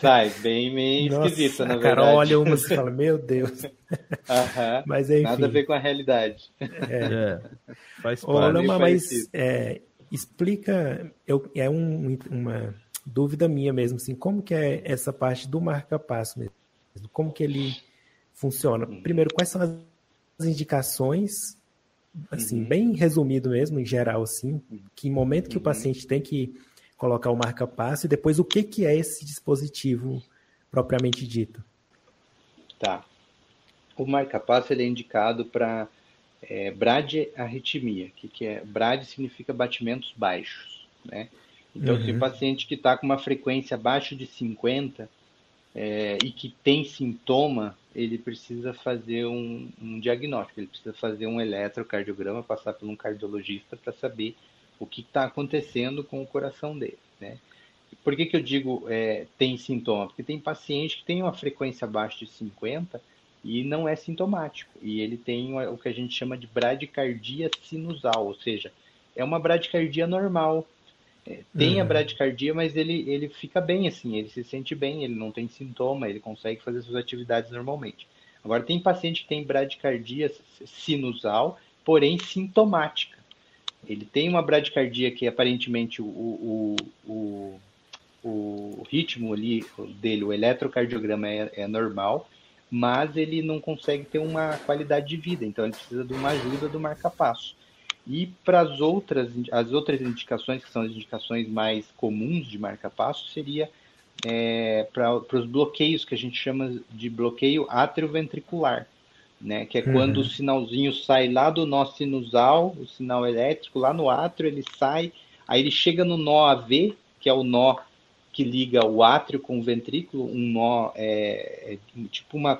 C: Sai, bem meio Nossa, esquisita, na verdade. A
B: Carol olha uma e fala, meu Deus.
C: mas enfim. Nada a ver com a realidade.
A: É. é. Faz
B: parte. Olha, mas é, explica, eu, é um, uma dúvida minha mesmo, assim, como que é essa parte do marca-passo mesmo? Como que ele funciona? Uhum. Primeiro, quais são as indicações, assim, uhum. bem resumido mesmo, em geral, assim, que momento que uhum. o paciente tem que colocar o marca-passo e depois o que, que é esse dispositivo propriamente dito?
C: Tá. O marca-passo ele é indicado para é, bradiarritmia. Que, que é? Brad significa batimentos baixos, né? Então, uhum. se o paciente que está com uma frequência abaixo de 50 é, e que tem sintoma, ele precisa fazer um, um, diagnóstico, ele precisa fazer um eletrocardiograma, passar por um cardiologista para saber o que está acontecendo com o coração dele, né? Por que, que eu digo é, tem sintoma? Porque tem paciente que tem uma frequência abaixo de 50 e não é sintomático. E ele tem o que a gente chama de bradicardia sinusal, ou seja, é uma bradicardia normal. É, tem uhum. a bradicardia, mas ele, ele fica bem assim, ele se sente bem, ele não tem sintoma, ele consegue fazer suas atividades normalmente. Agora, tem paciente que tem bradicardia sinusal, porém sintomática. Ele tem uma bradicardia que aparentemente o, o, o, o ritmo ali dele, o eletrocardiograma é, é normal, mas ele não consegue ter uma qualidade de vida, então ele precisa de uma ajuda do marca-passo. E para as outras, as outras indicações, que são as indicações mais comuns de marca-passo, seria é, para os bloqueios que a gente chama de bloqueio atrioventricular, né? que é uhum. quando o sinalzinho sai lá do nó sinusal, o sinal elétrico, lá no átrio, ele sai, aí ele chega no nó AV, que é o nó que liga o átrio com o ventrículo, um nó, é, é tipo uma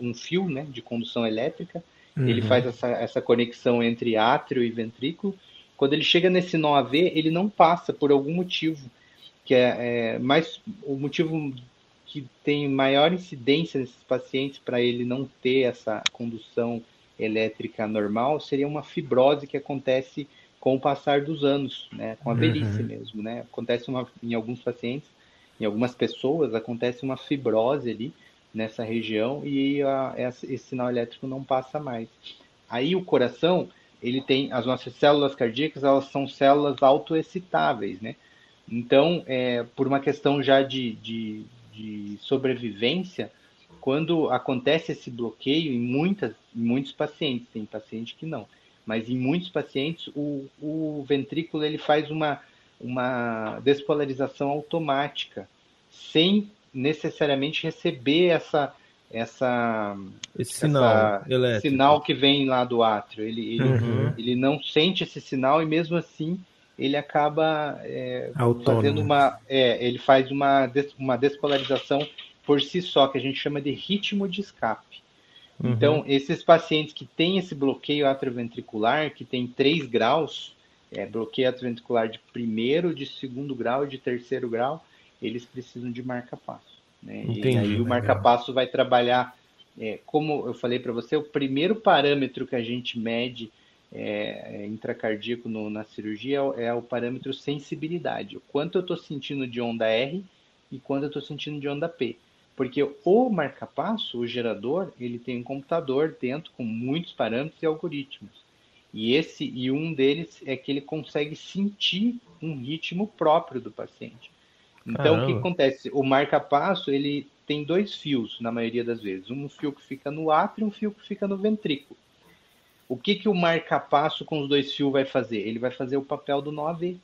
C: um fio né, de condução elétrica. Uhum. Ele faz essa, essa conexão entre átrio e ventrículo. Quando ele chega nesse nó AV, ele não passa por algum motivo, que é, é mais o motivo que tem maior incidência nesses pacientes para ele não ter essa condução elétrica normal seria uma fibrose que acontece com o passar dos anos, né, com a velhice uhum. mesmo, né? Acontece uma, em alguns pacientes, em algumas pessoas, acontece uma fibrose ali nessa região e a, esse sinal elétrico não passa mais. Aí o coração, ele tem as nossas células cardíacas, elas são células autoexcitáveis, né? Então, é, por uma questão já de, de, de, sobrevivência, quando acontece esse bloqueio em, muitas, em muitos pacientes, tem paciente que não, mas em muitos pacientes o, o ventrículo ele faz uma, uma despolarização automática, sem necessariamente receber essa essa
A: esse sinal,
C: essa, sinal que vem lá do átrio. Ele, ele, uhum. ele não sente esse sinal e mesmo assim ele acaba é, fazendo uma é, ele faz uma, des, uma despolarização por si só que a gente chama de ritmo de escape. Uhum. Então esses pacientes que têm esse bloqueio atrioventricular que tem 3 graus é, bloqueio atrioventricular de primeiro, de segundo grau e de terceiro grau, eles precisam de marca-passo. Né? Entendi, e aí o marca-passo vai trabalhar, é, como eu falei para você, o primeiro parâmetro que a gente mede é, é intracardíaco no, na cirurgia é o parâmetro sensibilidade. O quanto eu estou sentindo de onda R e quanto eu estou sentindo de onda P. Porque o marca-passo, o gerador, ele tem um computador dentro com muitos parâmetros e algoritmos. E esse e um deles é que ele consegue sentir um ritmo próprio do paciente. Então, Caramba. o que acontece? O marca-passo, ele tem dois fios, na maioria das vezes. Um fio que fica no átrio e um fio que fica no ventrículo. O que, que o marca-passo com os dois fios vai fazer? Ele vai fazer o papel do 9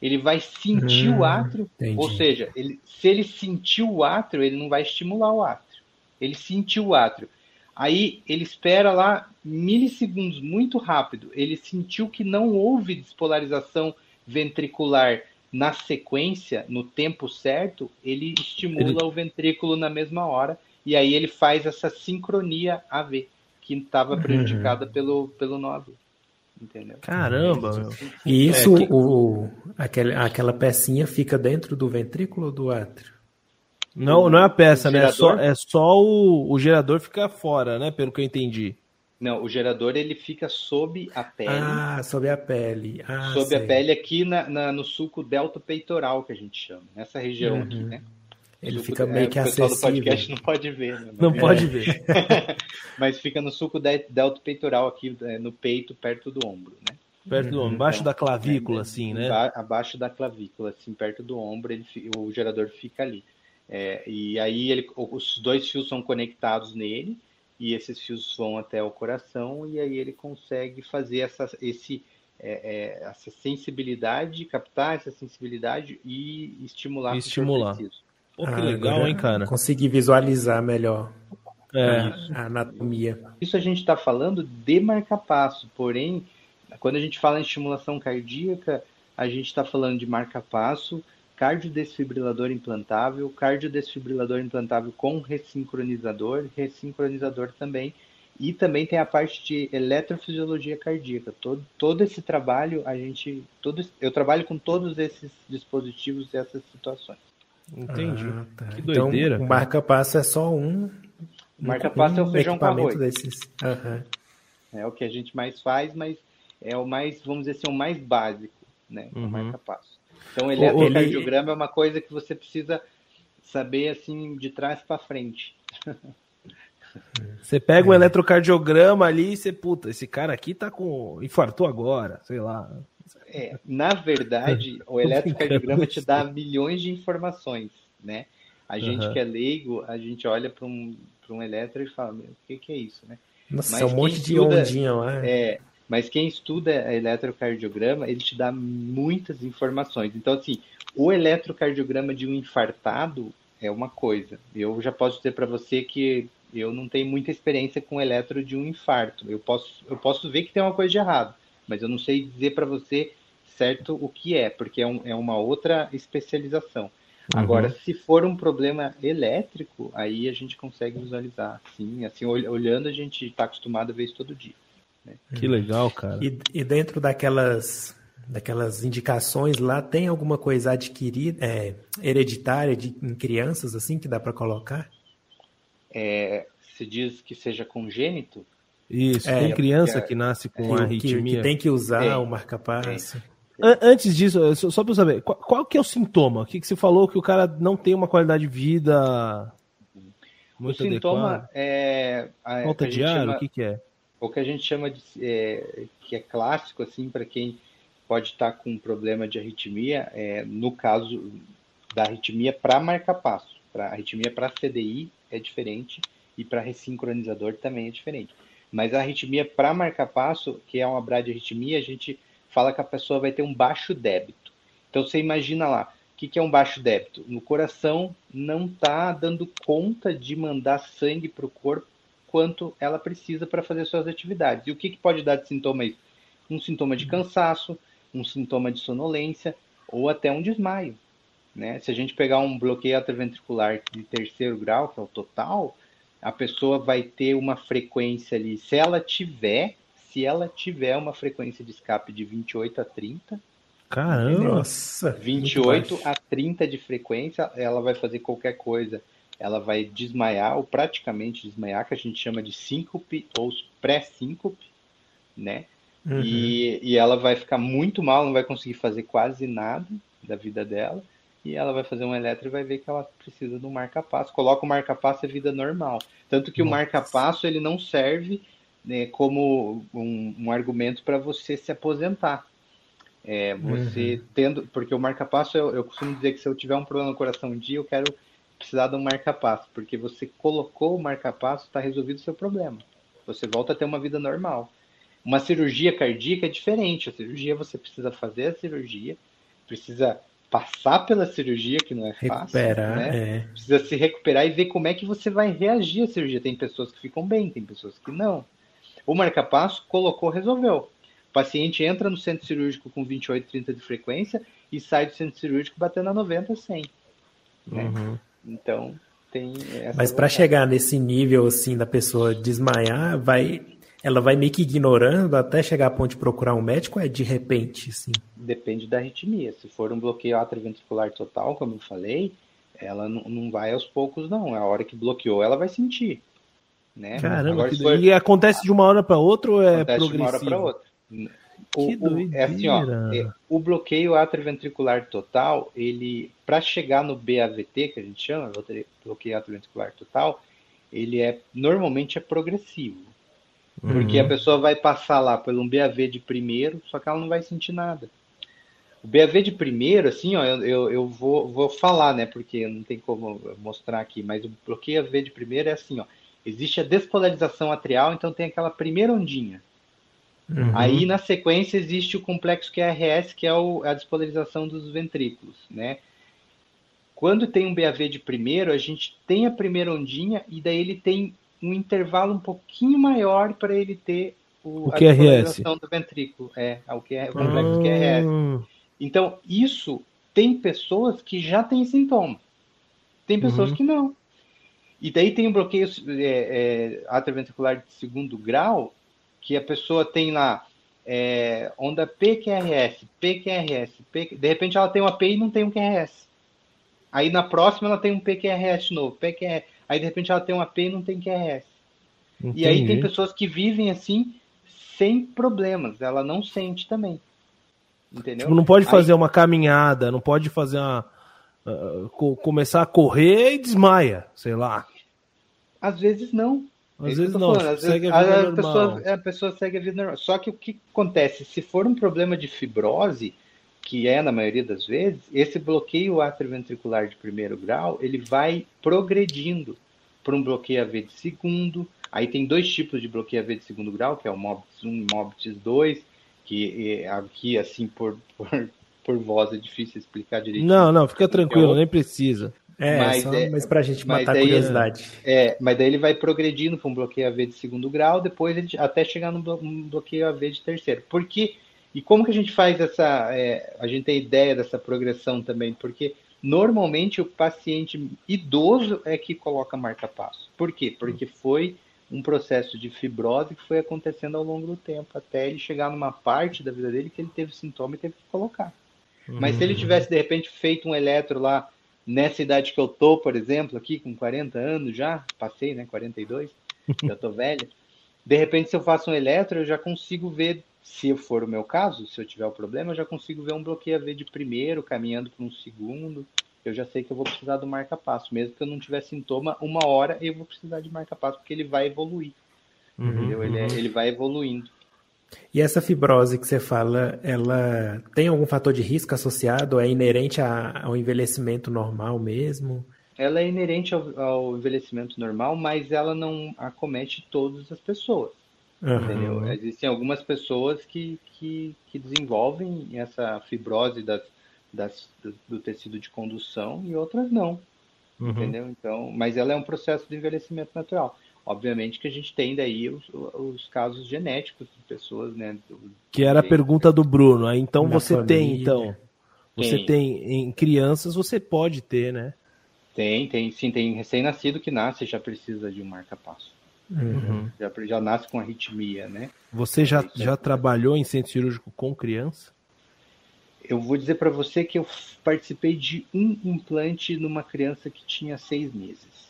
C: Ele vai sentir hum, o átrio, entendi. ou seja, ele, se ele sentiu o átrio, ele não vai estimular o átrio. Ele sentiu o átrio. Aí ele espera lá milissegundos, muito rápido. Ele sentiu que não houve despolarização ventricular na sequência, no tempo certo, ele estimula ele... o ventrículo na mesma hora e aí ele faz essa sincronia AV que estava uhum. prejudicada uhum. pelo, pelo 9. Entendeu?
A: Caramba! Meu.
B: E isso, é, que... o, aquela, aquela pecinha fica dentro do ventrículo ou do átrio?
A: Não, não é a peça, né? É só, é só o, o gerador ficar fora, né? Pelo que eu entendi.
C: Não, o gerador ele fica sob a pele.
B: Ah, sob a pele. Ah,
C: sob sei. a pele aqui na, na, no sulco delta peitoral, que a gente chama. Nessa região uhum. aqui, né?
B: Ele fica meio é, que acessível. O pessoal do podcast
C: não pode ver. Né?
A: Não é. pode ver.
C: Mas fica no sulco delta peitoral aqui, é, no peito, perto do ombro, né?
A: Perto do ombro, embaixo então, da clavícula, assim, né?
C: Abaixo da clavícula, assim, perto do ombro, ele, o gerador fica ali. É, e aí ele, os dois fios são conectados nele e esses fios vão até o coração e aí ele consegue fazer essa, esse, é, é, essa sensibilidade, captar essa sensibilidade e estimular.
A: E estimular. Pô, que ah, legal, hein, cara?
B: Conseguir visualizar melhor é. a, anatomia.
C: Isso a gente está falando de marca-passo, porém, quando a gente fala em estimulação cardíaca, a gente está falando de marca-passo cardiodesfibrilador implantável, cardiodesfibrilador implantável com ressincronizador, ressincronizador também, e também tem a parte de eletrofisiologia cardíaca. Todo, todo esse trabalho, a gente. Todo, eu trabalho com todos esses dispositivos e essas situações.
A: Entendi. Ah,
B: tá. Que então, doideira. Então, o marca-passo é só um.
C: Marca-passo um é o feijão com arroz.
B: Desses. Uhum.
C: É o que a gente mais faz, mas é o mais, vamos dizer assim, o mais básico, né? Uhum. O marca-passo. Então, eletrocardiograma ele... é uma coisa que você precisa saber assim de trás para frente.
A: Você pega um eletrocardiograma ali e você, puta, esse cara aqui tá com. infartou agora, sei lá.
C: É, na verdade, o eletrocardiograma te dá milhões de informações, né? A gente uhum. que é leigo, a gente olha para um, um eletro e fala, o que, que é isso, né?
B: Nossa, Mas é um monte estuda, de ondinha lá.
C: É, mas quem estuda eletrocardiograma, ele te dá muitas informações. Então, assim, o eletrocardiograma de um infartado é uma coisa. Eu já posso dizer para você que eu não tenho muita experiência com eletro de um infarto. Eu posso, eu posso ver que tem uma coisa de errado, mas eu não sei dizer para você certo o que é, porque é, um, é uma outra especialização. Uhum. Agora, se for um problema elétrico, aí a gente consegue visualizar. Sim, assim, olhando, a gente está acostumado a ver isso todo dia.
A: Que legal, cara.
B: E, e, dentro daquelas, daquelas indicações lá, tem alguma coisa adquirida, é, hereditária de, em crianças, assim, que dá para colocar?
C: É, se diz que seja congênito?
A: Isso, é, tem criança que, que nasce com que, arritmia.
B: Que, que, tem que usar o marca-passo.
A: Antes disso, só para saber, qual, qual, que é o sintoma? O que, que você falou que o cara não tem uma qualidade de vida muito
C: o sintoma é
A: falta de ar, chama... o que, que é?
C: O que a gente chama de é, que é clássico assim para quem pode estar com um problema de arritmia, é, no caso da arritmia para marca-passo, para arritmia para CDI é diferente e para ressincronizador também é diferente. Mas a arritmia para marca-passo, que é uma bradiarritmia, a gente fala que a pessoa vai ter um baixo débito. Então você imagina lá, o que, que é um baixo débito? No coração não está dando conta de mandar sangue para o corpo quanto ela precisa para fazer suas atividades. E o que, que pode dar de sintoma isso? Um sintoma de cansaço, um sintoma de sonolência ou até um desmaio. Né? Se a gente pegar um bloqueio atrioventricular de terceiro grau, que é o total, a pessoa vai ter uma frequência ali, se ela tiver, se ela tiver uma frequência de escape de 28 a 30,
A: Caramba! Nossa!
C: 28 a 30 de frequência, ela vai fazer qualquer coisa. Ela vai desmaiar, ou praticamente desmaiar, que a gente chama de síncope ou pré-síncope, né? Uhum. E, e ela vai ficar muito mal, não vai conseguir fazer quase nada da vida dela. E ela vai fazer um eletro e vai ver que ela precisa do marca-passo. Coloca o marca-passo é vida normal. Tanto que Nossa. o marca-passo ele não serve né, como um, um argumento para você se aposentar. É, você uhum. tendo, porque o marca-passo, eu, eu, costumo dizer que se eu tiver um problema no coração um dia, eu quero precisar de um marca-passo, porque você colocou o marca-passo, está resolvido o seu problema. Você volta a ter uma vida normal. Uma cirurgia cardíaca é diferente. A cirurgia você precisa fazer a cirurgia, precisa passar pela cirurgia, que não é fácil. Recuperar, né? é. Precisa se recuperar e ver como é que você vai reagir à cirurgia. Tem pessoas que ficam bem, tem pessoas que não. O marca-passo colocou, resolveu. O paciente entra no centro cirúrgico com 28, 30 de frequência e sai do centro cirúrgico batendo a 90, 100. Né? Uhum. Então, tem.
B: Mas para chegar nesse nível assim da pessoa desmaiar, vai ela vai meio que ignorando até chegar a ponto de procurar um médico, é de repente, sim?
C: Depende da arritmia. Se for um bloqueio atrioventricular total, como eu falei, ela não, não vai aos poucos, não. É a hora que bloqueou, ela vai sentir. Né?
A: Caramba, for... e acontece de uma hora para outra ou é acontece progressivo? de uma hora para outra.
C: O, o, é assim, ó, é, o bloqueio atrioventricular total, ele, para chegar no BAVT, que a gente chama, bloqueio atrioventricular total, ele é normalmente é progressivo. Porque uhum. a pessoa vai passar lá pelo um BAV de primeiro, só que ela não vai sentir nada. O BAV de primeiro, assim, ó, eu, eu, eu vou, vou falar, né? Porque não tem como mostrar aqui, mas o bloqueio AV de primeiro é assim, ó. Existe a despolarização atrial, então tem aquela primeira ondinha. Uhum. Aí, na sequência, existe o complexo QRS, que é o, a despolarização dos ventrículos, né? Quando tem um BAV de primeiro, a gente tem a primeira ondinha e daí ele tem um intervalo um pouquinho maior para ele ter
A: o, o a QRS.
C: do ventrículo. É, o, QR, o complexo ah. QRS. Então, isso tem pessoas que já têm sintoma. Tem pessoas uhum. que não. E daí tem um bloqueio é, é, atrioventricular de segundo grau, que a pessoa tem lá é, onda PQRS, PQRS, PQ... de repente ela tem uma P e não tem um QRS. Aí na próxima ela tem um PQRS novo, PQRS. Aí de repente ela tem uma P e não tem QRS. Entendi. E aí tem pessoas que vivem assim sem problemas, ela não sente também. Entendeu?
A: Tipo, não pode fazer aí... uma caminhada, não pode fazer uma. Uh, começar a correr e desmaia, sei lá.
C: Às vezes não.
A: Às é vezes não, Às vezes, segue a,
C: vida a, pessoa, a pessoa segue a vida normal. Só que o que acontece? Se for um problema de fibrose, que é na maioria das vezes, esse bloqueio atrioventricular de primeiro grau, ele vai progredindo para um bloqueio AV de segundo. Aí tem dois tipos de bloqueio AV de segundo grau, que é o MOBITS 1 e MOBITS 2, que é aqui, assim, por, por, por voz é difícil explicar direito.
A: Não, não, fica tranquilo, nem precisa.
B: É, mas, só, é, mas pra gente matar daí, a curiosidade.
C: É, mas daí ele vai progredindo para um bloqueio AV de segundo grau, depois ele, até chegar no bloqueio AV de terceiro. Porque e como que a gente faz essa. É, a gente tem ideia dessa progressão também? Porque normalmente o paciente idoso é que coloca marca-passo. Por quê? Porque foi um processo de fibrose que foi acontecendo ao longo do tempo, até ele chegar numa parte da vida dele que ele teve sintoma e teve que colocar. Uhum. Mas se ele uhum. tivesse, de repente, feito um eletro lá, nessa idade que eu tô, por exemplo, aqui com 40 anos já, passei, né, 42, já tô velho, de repente, se eu faço um eletro, eu já consigo ver se for o meu caso, se eu tiver o problema, eu já consigo ver um bloqueio AV de primeiro, caminhando para um segundo. Eu já sei que eu vou precisar do marca-passo. Mesmo que eu não tiver sintoma, uma hora eu vou precisar de marca-passo, porque ele vai evoluir. uhum, entendeu? Ele, é, uhum. ele vai evoluindo.
B: E essa fibrose que você fala, ela tem algum fator de risco associado? É inerente ao envelhecimento normal mesmo?
C: Ela é inerente ao, ao envelhecimento normal, mas ela não acomete todas as pessoas. Uhum. Existem algumas pessoas que, que, que desenvolvem essa fibrose das, das, do tecido de condução e outras não. Uhum. Entendeu? Então, mas ela é um processo de envelhecimento natural. Obviamente que a gente tem daí os, os casos genéticos de pessoas, né? Do,
A: que era a pergunta do Bruno. Então você família. tem, então. Você tem. tem em crianças, você pode ter, né?
C: Tem, tem, sim, tem recém-nascido que nasce já precisa de um marca-passo. Uhum. Já, já nasce com arritmia, né?
A: Você já, já trabalhou em centro cirúrgico com criança?
C: Eu vou dizer para você que eu participei de um implante numa criança que tinha seis meses.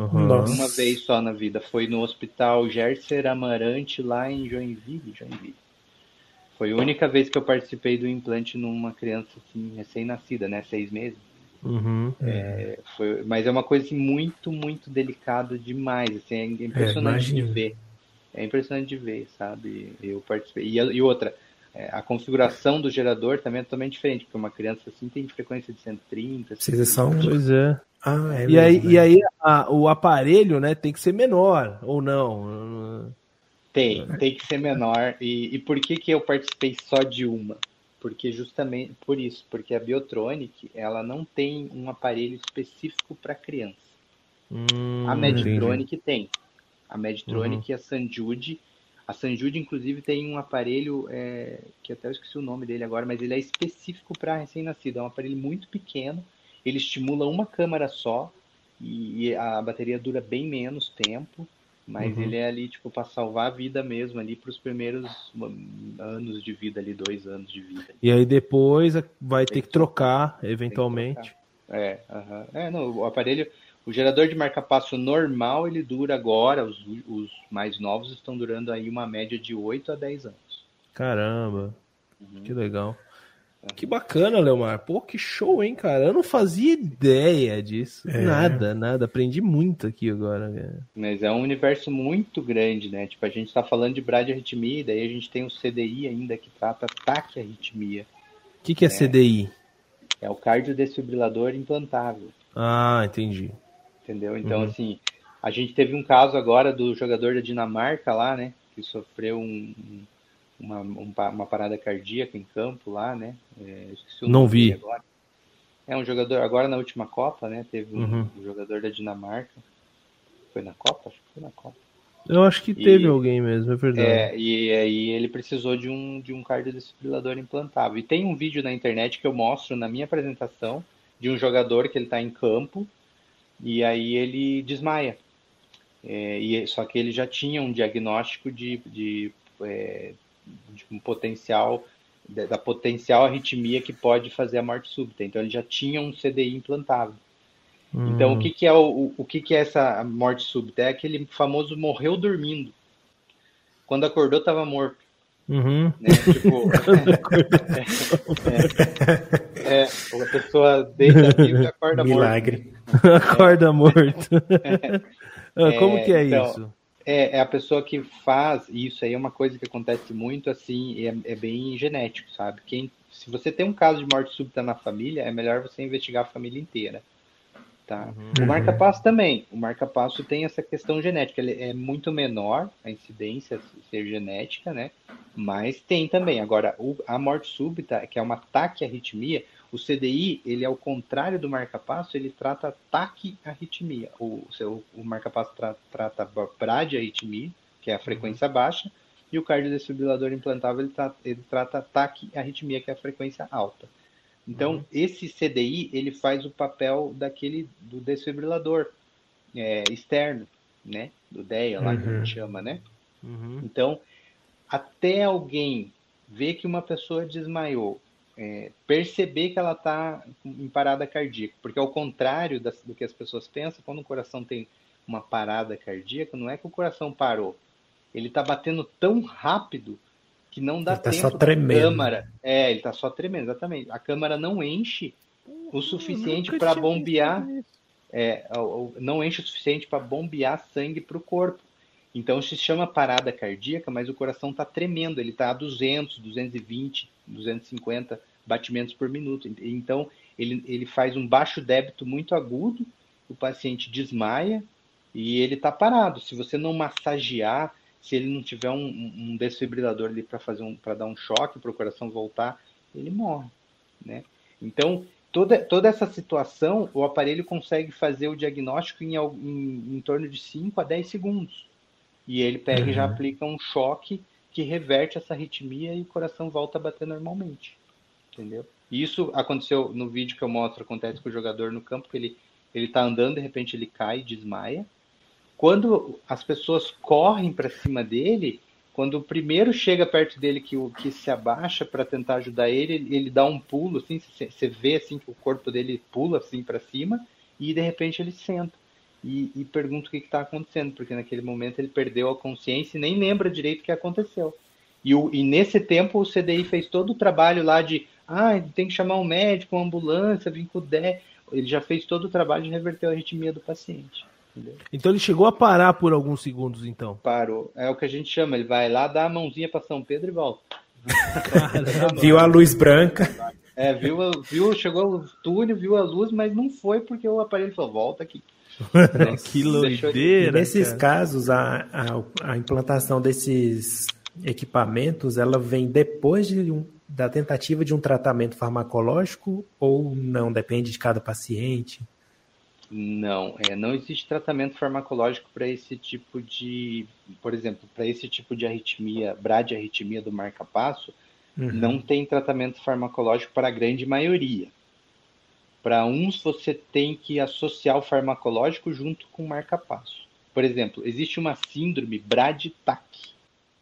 C: Uhum. Uma vez só na vida. Foi no hospital Gerser Amarante, lá em Joinville, Joinville. Foi a única vez que eu participei do implante numa criança assim, recém-nascida, né? Seis meses. Uhum. É, foi, mas é uma coisa assim, muito, muito delicada demais. Assim, é impressionante é, de ver. É impressionante de ver, sabe? Eu participei. E, e outra, é, a configuração do gerador também é totalmente diferente, porque uma criança assim tem frequência de 130.
A: Vocês são? Pois é. Ah, é e, mesmo, aí, né? e aí a, o aparelho né, tem que ser menor, ou não?
C: Tem, tem que ser menor. E, e por que, que eu participei só de uma? porque justamente por isso, porque a Biotronic ela não tem um aparelho específico para criança. Hum, a Medtronic entendi. tem. A Medtronic uhum. e a Sanjude. A Sanjude, inclusive, tem um aparelho é, que até eu esqueci o nome dele agora, mas ele é específico para recém-nascido. É um aparelho muito pequeno. Ele estimula uma câmara só e, a bateria dura bem menos tempo. Mas uhum. ele é ali, tipo, para salvar a vida mesmo, ali para os primeiros anos de vida, ali, dois anos de vida.
A: E aí depois vai ter que trocar, eventualmente.
C: Trocar. É, uhum. é, não, o aparelho, o gerador de marca-passo normal, ele dura agora, os, os mais novos estão durando aí uma média de 8 a 10 anos.
A: Caramba, uhum. que legal. Que bacana, Leomar. Pô, que show, hein, cara? Eu não fazia ideia disso. É. Nada, nada. Aprendi muito aqui agora. Cara.
C: Mas é um universo muito grande, né? Tipo, a gente tá falando de bradiarritmia, daí a gente tem o CDI ainda que trata taquiarritmia.
A: O que, que é né? CDI?
C: É o cardiodesfibrilador implantável.
A: Ah, entendi.
C: Entendeu? Então, uhum. assim, a gente teve um caso agora do jogador da Dinamarca lá, né? Que sofreu um uma, uma parada cardíaca em campo lá, né?
A: É, Não vi.
C: Agora. É um jogador, agora na última Copa, né? Teve um, uhum. um jogador da Dinamarca. Foi na Copa? Acho que foi na Copa.
A: Eu acho que teve e, alguém mesmo, é verdade. É,
C: e aí ele precisou de um, de um cardiodesfibrilador implantável. E tem um vídeo na internet que eu mostro na minha apresentação de um jogador que ele está em campo e aí ele desmaia. É, e, só que ele já tinha um diagnóstico de, de é, de um potencial da potencial arritmia que pode fazer a morte súbita. Então ele já tinha um CDI implantado. Hum. Então o que, que é o, o que, que é essa morte súbita? É aquele famoso morreu dormindo. Quando acordou estava morto. Uhum. Né? Tipo, é, é, é, a pessoa deita vivo e acorda
A: Milagre. morto. Milagre. acorda morto. Ah, como que é então, isso?
C: É, é, a pessoa que faz isso aí é uma coisa que acontece muito assim, é, é bem genético, sabe? Quem, se você tem um caso de morte súbita na família, é melhor você investigar a família inteira. Tá? Uhum. O marca-passo também. O marca-passo tem essa questão genética. Ele é muito menor a incidência ser genética, né? Mas tem também. Agora, o, a morte súbita, que é uma taquiarritmia, o CDI, ele é o contrário do marca-passo, ele trata taquiarritmia. O, o, o marca-passo tra, trata bradiarritmia, que é a frequência uhum. baixa, e o cardiodesfibrilador implantável, ele, tra, ele trata taquiarritmia, que é a frequência alta. Então, uhum. esse CDI, ele faz o papel daquele, do desfibrilador é, externo, né? Do DEA, lá uhum. que a gente uhum. chama, né? Uhum. Então, até alguém ver que uma pessoa desmaiou é, perceber que ela está em parada cardíaca, porque ao contrário das, do que as pessoas pensam, quando o coração tem uma parada cardíaca, não é que o coração parou, ele está batendo tão rápido que não dá ele tá tempo
A: da
C: câmara. É, ele está só tremendo, exatamente. A câmara não enche o suficiente para bombear, é, não enche o suficiente para bombear sangue para o corpo. Então se chama parada cardíaca, mas o coração está tremendo, ele está a 200, 220, 250 batimentos por minuto. Então ele, ele faz um baixo débito muito agudo, o paciente desmaia e ele está parado. Se você não massagear, se ele não tiver um, um desfibrilador ali para fazer um, para dar um choque para o coração voltar, ele morre, né? Então toda, toda essa situação, o aparelho consegue fazer o diagnóstico em, em, em torno de 5 a 10 segundos. E ele pega uhum. e já uhum. aplica um choque que reverte essa arritmia e o coração volta a bater normalmente. Entendeu? Isso aconteceu no vídeo que eu mostro, acontece com o jogador no campo, que ele ele está andando, de repente ele cai e desmaia. Quando as pessoas correm para cima dele, quando o primeiro chega perto dele que, o, que se abaixa para tentar ajudar ele, ele, ele, dá um pulo, assim, você vê assim que o corpo dele pula assim para cima e de repente ele senta e, e pergunta o que está acontecendo, porque naquele momento ele perdeu a consciência e nem lembra direito o que aconteceu. E, o, e nesse tempo o CDI fez todo o trabalho lá de ah, tem que chamar um médico, uma ambulância, vir com o DE. Ele já fez todo o trabalho de reverter a arritmia do paciente.
A: Entendeu? Então ele chegou a parar por alguns segundos, então.
C: Parou. É o que a gente chama. Ele vai lá, dá a mãozinha para São Pedro e volta.
B: viu a luz branca.
C: É, viu, viu, chegou o túnel, viu a luz, mas não foi porque o aparelho falou, volta aqui.
A: que loideira.
B: nesses cara. casos, a, a, a, implantação desses equipamentos, ela vem depois de um, da tentativa de um tratamento farmacológico ou não? Depende de cada paciente?
C: Não, é, não existe tratamento farmacológico para esse tipo de, por exemplo, para esse tipo de arritmia, bradiarritmia do marca-passo, uhum. não tem tratamento farmacológico para a grande maioria. Para uns, você tem que associar o farmacológico junto com o marca-passo. Por exemplo, existe uma síndrome Brad-TAC.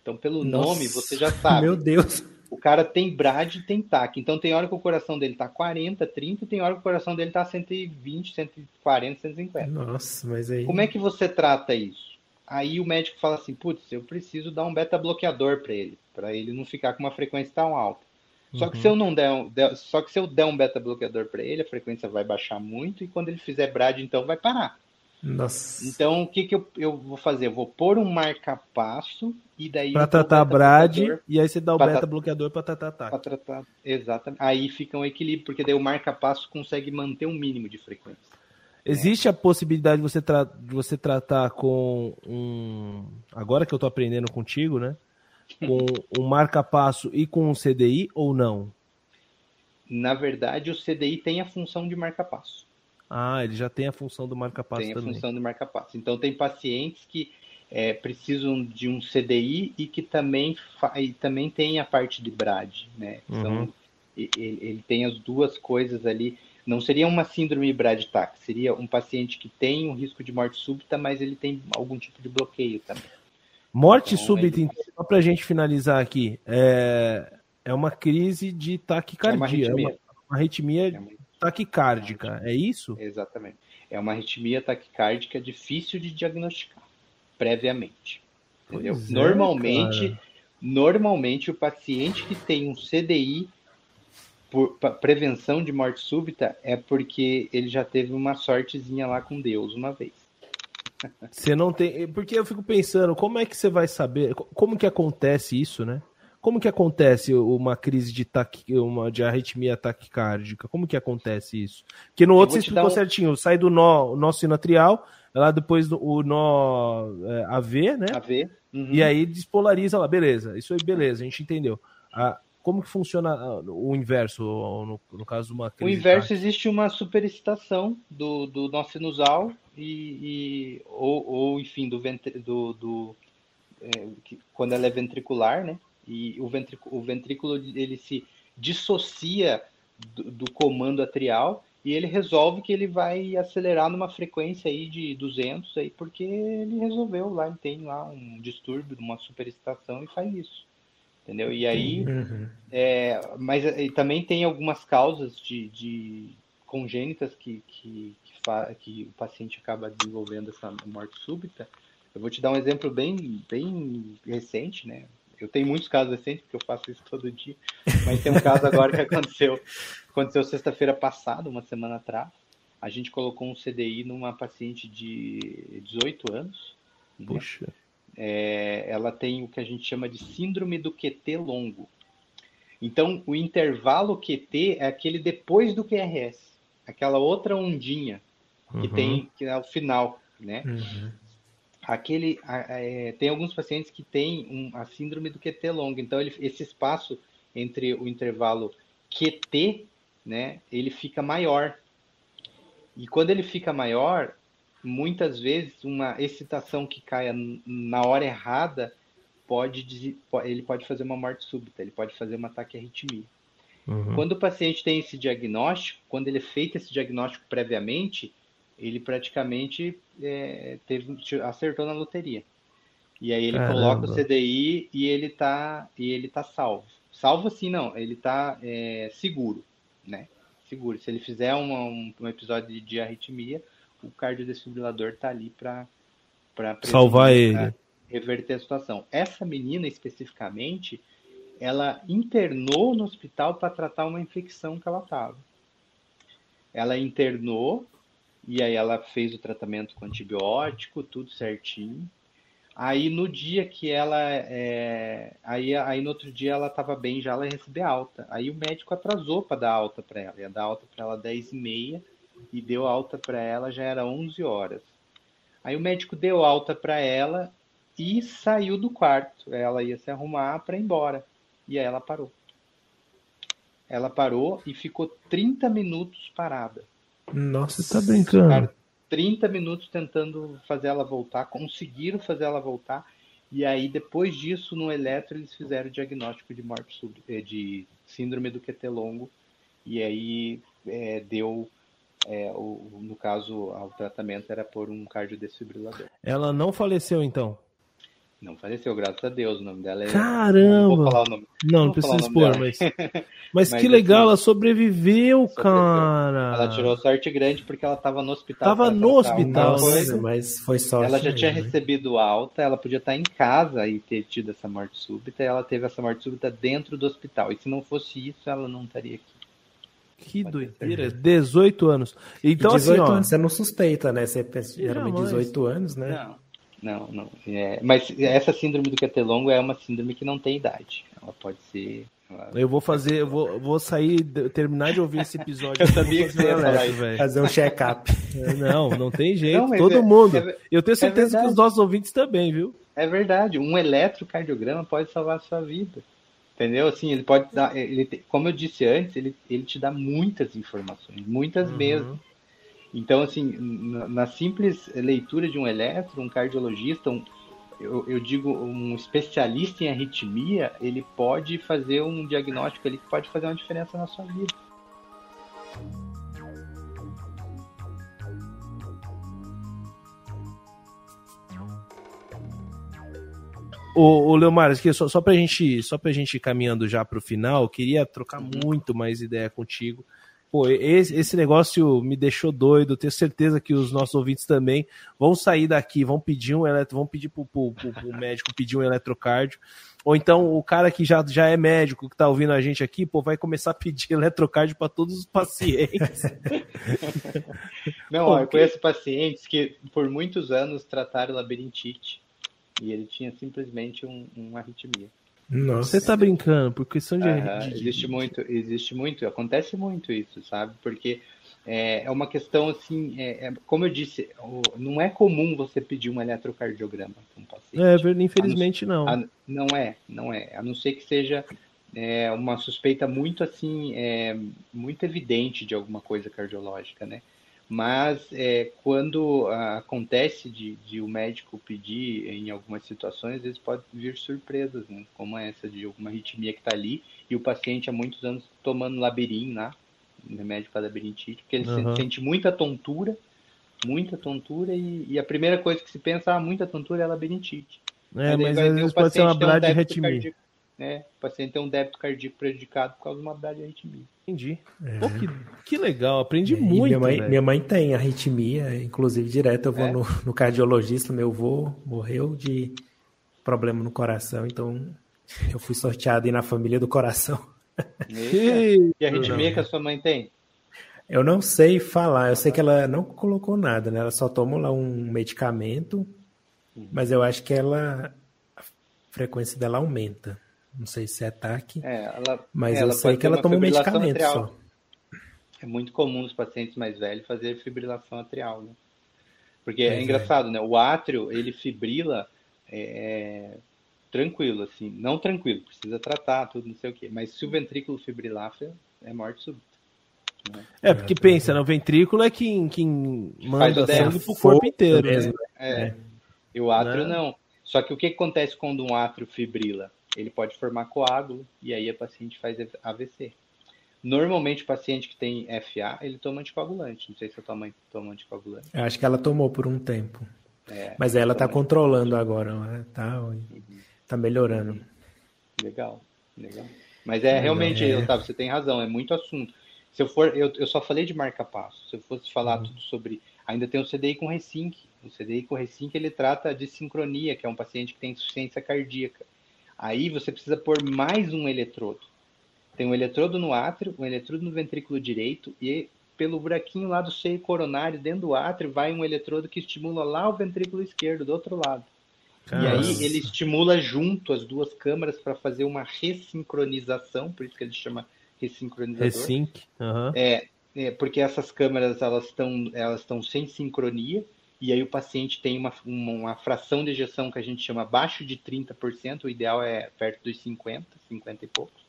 C: Então, pelo Nossa, nome, você já sabe.
B: Meu Deus!
C: O cara tem brad e tem TAC. Então tem hora que o coração dele tá 40, 30, tem hora que o coração dele tá 120, 140, 150.
B: Nossa, mas aí.
C: Como é que você trata isso? Aí o médico fala assim: putz, eu preciso dar um beta bloqueador para ele, para ele não ficar com uma frequência tão alta. Só uhum. que se eu não der, um, der, só que se eu der um beta bloqueador para ele, a frequência vai baixar muito e quando ele fizer brad, então vai parar.
B: Nossa.
C: Então, o que, que eu, eu vou fazer? Eu vou pôr um marca-passo e daí.
A: Para tratar Brad, e aí você dá o beta bloqueador para tratar TAC.
C: Para tratar, exatamente. Aí fica um equilíbrio, porque daí o marca-passo consegue manter um mínimo de frequência.
A: Existe é. a possibilidade de você, tra de você tratar com um. Agora que eu estou aprendendo contigo, né? Com um marca-passo e com um CDI ou não?
C: Na verdade, o CDI tem a função de marca-passo.
A: Ah, ele já tem a função do marca-passo também.
C: Tem a função do marca-passo. Então, tem pacientes que é, precisam de um CDI e que também, e também tem a parte de BRAD, né? Então, uhum. ele, ele, tem as duas coisas ali. Não seria uma síndrome BRAD-TAC, seria um paciente que tem um risco de morte súbita, mas ele tem algum tipo de bloqueio também.
A: Morte então, súbita, ele... então, só para a gente finalizar aqui, é, é uma crise de taquicardia, é uma arritmia, é uma, uma arritmia é taquicárdica, é isso?
C: Exatamente. É uma arritmia taquicárdica difícil de diagnosticar previamente. Entendeu? É, normalmente, é, normalmente o paciente que tem um CDI por prevenção de morte súbita é porque ele já teve uma sortezinha lá com Deus uma vez.
A: Você não tem, porque eu fico pensando, como é que você vai saber, como que acontece isso, né? Como que acontece uma crise de, taqui, uma, de arritmia taquicárdica? Como que acontece isso? Porque no outro você explicou um... certinho, sai do nó, nó sinatrial, lá depois do, o nó é, AV, né?
C: AV.
A: Uhum. E aí despolariza lá, beleza. Isso aí, beleza, a gente entendeu. Ah, como que funciona ah, o inverso, no, no caso de uma crise?
C: O inverso existe uma superexcitação do, do nó sinusal e, e ou, ou, enfim, do, ventri, do, do é, quando ela é ventricular, né? E o ventrículo, o ventrículo ele se dissocia do, do, comando atrial e ele resolve que ele vai acelerar numa frequência aí de 200 aí porque ele resolveu lá, ele tem lá um distúrbio, uma superexcitação e faz isso. Entendeu? E aí, uhum. é, mas também tem algumas causas de, de congênitas que, que, que, que o paciente acaba desenvolvendo essa morte súbita. Eu vou te dar um exemplo bem, bem recente, né? Eu tenho muitos casos recentes, porque eu faço isso todo dia, mas tem um caso agora que aconteceu, aconteceu sexta-feira passada, uma semana atrás. A gente colocou um CDI numa paciente de 18 anos.
A: Né? Puxa.
C: é, ela tem o que a gente chama de síndrome do QT longo. Então, o intervalo QT é aquele depois do QRS, aquela outra ondinha que uhum. tem que é o final, né? Uhum. Aquele, é, tem alguns pacientes que têm um, a síndrome do QT longo, então ele, esse espaço entre o intervalo QT, né, ele fica maior. E quando ele fica maior, muitas vezes uma excitação que caia na hora errada pode ele pode fazer uma morte súbita, ele pode fazer um ataque à arritmia. Uhum. Quando o paciente tem esse diagnóstico, quando ele é feito esse diagnóstico previamente, ele praticamente é, teve, acertou na loteria. E aí ele Caramba. coloca o CDI e ele tá e ele tá salvo. Salvo assim não, ele tá é, seguro, né? Seguro. Se ele fizer uma, um, um episódio de arritmia, o cardiodesfibrilador tá ali para
A: salvar ele,
C: reverter a situação. Essa menina especificamente, ela internou no hospital para tratar uma infecção que ela tava. Ela internou e aí ela fez o tratamento com antibiótico, tudo certinho. Aí no dia que ela. É... Aí, aí no outro dia ela estava bem, já ela ia receber alta. Aí o médico atrasou para dar alta para ela. Ia dar alta para ela 10 e meia e deu alta para ela, já era 11 horas. Aí o médico deu alta para ela e saiu do quarto. Ela ia se arrumar para ir embora. E aí ela parou. Ela parou e ficou 30 minutos parada.
A: Nossa, você tá brincando. Cara,
C: 30 minutos tentando fazer ela voltar, conseguiram fazer ela voltar. E aí, depois disso, no eletro, eles fizeram o diagnóstico de morte sub, eh, de síndrome do QT longo. E aí é, deu, é, o, no caso, o tratamento era por um cardiodesfibrilador.
A: Ela não faleceu, então?
C: Não faleceu, graças a Deus. O nome dela é.
A: Caramba! Não vou falar o nome. Não, não, precisa expor, mas. Mas, mas que legal, assim, ela sobreviveu, sobreviveu, cara.
C: Ela tirou sorte grande porque ela estava no hospital.
A: Tava no hospital,
B: coisa, mas foi sorte.
C: Ela já tinha recebido alta, ela podia estar em casa e ter tido essa morte súbita, e ela teve essa morte súbita dentro do hospital. E se não fosse isso, ela não estaria aqui.
A: Que doideira, 18 anos. Então, 18 assim, ó,
B: anos, você não suspeita, né? Você pensa, geralmente 18 anos, né?
C: Não. Não, não. É, mas essa síndrome do QT longo é uma síndrome que não tem idade. Ela pode ser. Ela...
A: Eu vou fazer, eu vou, vou sair, terminar de ouvir esse episódio.
C: eu sabia que você ia falar
B: isso. Fazer um check-up.
A: É, não, não tem jeito. Não, Todo é, mundo. É, eu tenho certeza que os nossos ouvintes também, viu?
C: É verdade. Um eletrocardiograma pode salvar a sua vida. Entendeu? Assim, ele pode dar. Ele, como eu disse antes, ele, ele te dá muitas informações, muitas uhum. mesmo. Então, assim, na simples leitura de um eletro, um cardiologista, um, eu, eu, digo um especialista em arritmia, ele pode fazer um diagnóstico ali que pode fazer uma diferença na sua vida.
A: O, o Leomar, só, só para gente, só a gente ir caminhando já para o final, queria trocar uhum. muito mais ideia contigo Pô, esse, esse negócio me deixou doido. Tenho certeza que os nossos ouvintes também vão sair daqui, vão pedir um eletro, vão pedir pro, pro, pro, pro médico pedir um eletrocardio. Ou então o cara que já, já é médico, que tá ouvindo a gente aqui, pô, vai começar a pedir eletrocardio para todos os pacientes.
C: Não, pô, eu conheço pacientes que por muitos anos trataram labirintite e ele tinha simplesmente um, um arritmia.
A: Nossa. Você tá brincando, por questão de,
C: de, Existe muito, existe muito, acontece muito isso, sabe? Porque é, é uma questão assim, é, é, como eu disse, não é comum você pedir um eletrocardiograma para um paciente.
A: É, infelizmente a, não.
C: A, não é, não é. A não ser que seja é, uma suspeita muito assim, é, muito evidente de alguma coisa cardiológica, né? Mas é, quando acontece de, de, o médico pedir em algumas situações, às vezes pode vir surpresas, né? como essa de alguma arritmia que está ali e o paciente há muitos anos tomando labirin, né? remédio para labirintite, porque ele uhum. sente muita tontura, muita tontura e, e, a primeira coisa que se pensa, ah, muita tontura é labirintite.
A: É, mas, mas às vezes pode ser uma bradiarritmia.
C: Né? O paciente tem um débito cardíaco prejudicado por causa de uma bradiarritmia.
A: Entendi. É. Pô, que, que legal, aprendi é, muito.
B: Minha mãe, minha mãe tem arritmia, inclusive direto eu vou é? no, no, cardiologista, meu avô morreu de problema no coração, então eu fui sorteado aí na família do coração.
C: E, e a arritmia que a sua mãe tem?
B: Eu não sei falar, eu sei que ela não colocou nada, né? Ela só toma lá um medicamento Mas eu acho que ela. A frequência dela aumenta. Não sei se é ataque.
C: É, ela,
B: mas
C: é,
B: eu sei que ela toma um medicamento atrial. só.
C: É muito comum nos pacientes mais velhos fazer fibrilação atrial, né? Porque é, é engraçado, né? O átrio, ele fibrila é, tranquilo, assim. Não tranquilo, precisa tratar, tudo, não sei o quê. Mas se o ventrículo fibrilar, é morte súbita.
A: Né? É, porque pensa, né? o ventrículo é quem, quem manda sangue pro corpo inteiro. Mesmo. Né?
C: É. é. E o átrio não. não. Só que o que acontece quando um átrio fibrila? Ele pode formar coágulo e aí a paciente faz AVC. Normalmente o paciente que tem FA, ele toma anticoagulante. Não sei se a tua mãe toma anticoagulante.
B: Eu acho que ela tomou por um tempo. É, Mas ela está controlando agora, né? tá, uhum. tá melhorando.
C: Legal, legal. Mas é realmente, é. Otávio, você tem razão, é muito assunto. Se eu for, eu, eu só falei de marca-passo. Se eu fosse falar uhum. tudo sobre. Ainda tem o CDI com Resync. O CDI com Resync ele trata de sincronia, que é um paciente que tem insuficiência cardíaca. Aí você precisa pôr mais um eletrodo. Tem um eletrodo no átrio, um eletrodo no ventrículo direito e pelo buraquinho lá do seio coronário, dentro do átrio, vai um eletrodo que estimula lá o ventrículo esquerdo, do outro lado. E aí ele estimula junto as duas câmaras para fazer uma ressincronização, por isso que ele chama ressincronizador.
A: Resync. Uhum.
C: É, é, porque essas câmeras elas estão elas estão sem sincronia e aí o paciente tem uma, uma, fração de ejeção que a gente chama abaixo de 30%, o ideal é perto dos 50, 50 e poucos.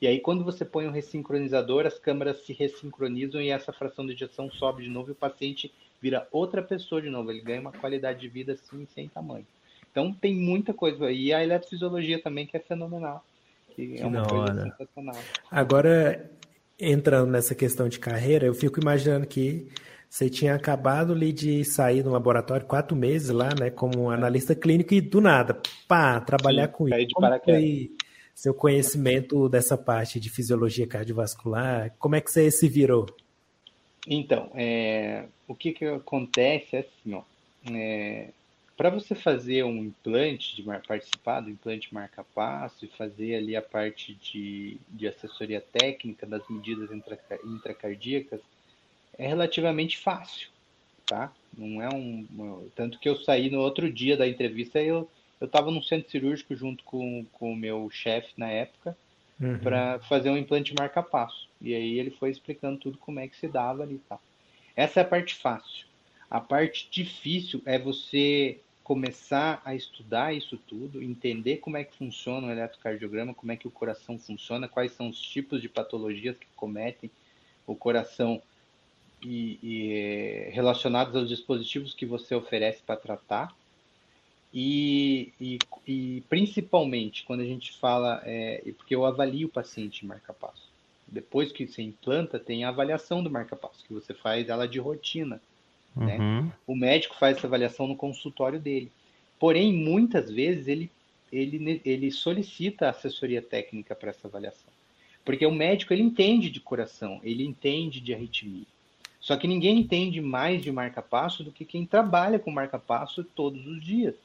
C: E aí quando você põe um ressincronizador, as câmeras se ressincronizam e essa fração de ejeção sobe de novo e o paciente vira outra pessoa de novo, ele ganha uma qualidade de vida assim sem tamanho. Então tem muita coisa. E a eletrofisiologia também que é fenomenal que, que é uma coisa hora. sensacional.
B: Agora, entrando nessa questão de carreira, eu fico imaginando que você tinha acabado ali de sair do laboratório quatro meses lá, né, como analista clínico e do nada, pá, trabalhar Sim, com isso. Como foi seu conhecimento dessa parte de fisiologia cardiovascular? Como é que você se virou?
C: Então, é, o que que acontece é assim, ó, é, para você fazer um implante, de participar do implante marca-passo e fazer ali a parte de, de assessoria técnica das medidas intracardíacas, é relativamente fácil, tá? Não é um... Tanto que eu saí no outro dia da entrevista, eu eu estava no centro cirúrgico junto com, com o meu chefe na época, uhum. para fazer um implante marca-passo. E aí ele foi explicando tudo como é que se dava ali e tal. Essa é a parte fácil. A parte difícil é você começar a estudar isso tudo, entender como é que funciona o eletrocardiograma, como é que o coração funciona, quais são os tipos de patologias que cometem o coração e, e eh, relacionados aos dispositivos que você oferece para tratar. E, e, e, principalmente quando a gente fala, é, porque eu avalio o paciente em marca-passo. Depois que você implanta, tem a avaliação do marca-passo, que você faz ela de rotina. Né? Uhum. O médico faz essa avaliação no consultório dele. Porém, muitas vezes ele, ele, ele solicita assessoria técnica para essa avaliação. Porque o médico ele entende de coração, ele entende de arritmia. Só que ninguém entende mais de marca-passo do que quem trabalha com marca-passo todos os dias,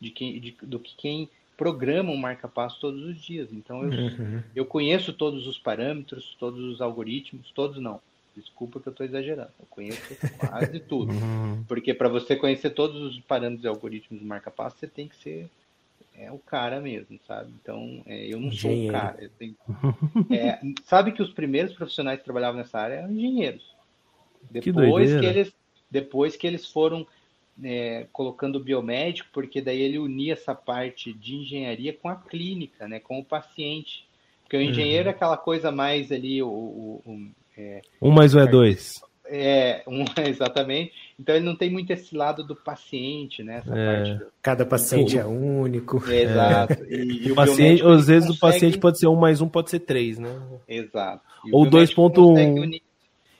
C: de quem, de, do que quem programa um marca-passo todos os dias. Então eu, uhum. eu conheço todos os parâmetros, todos os algoritmos, todos não. Desculpa que eu estou exagerando. Eu conheço quase tudo. Uhum. Porque para você conhecer todos os parâmetros e algoritmos do marca-passo, você tem que ser é o cara mesmo, sabe? Então, é, eu não Engenheiro. sou o cara. Tenho... É, sabe que os primeiros profissionais que trabalhavam nessa área eram engenheiros. Depois que, que eles, depois que eles foram é, colocando o biomédico, porque daí ele unia essa parte de engenharia com a clínica, né? Com o paciente. Porque o engenheiro uhum. é aquela coisa mais ali, o, o, o
A: é, um mais um é dois.
C: É, um, exatamente. Então ele não tem muito esse lado do paciente, né?
B: É. Do... Cada paciente então, é único.
C: Exato.
A: E, e o paciente, às vezes consegue... o paciente pode ser um mais um, pode ser três, né?
C: Exato.
A: E Ou 2.1.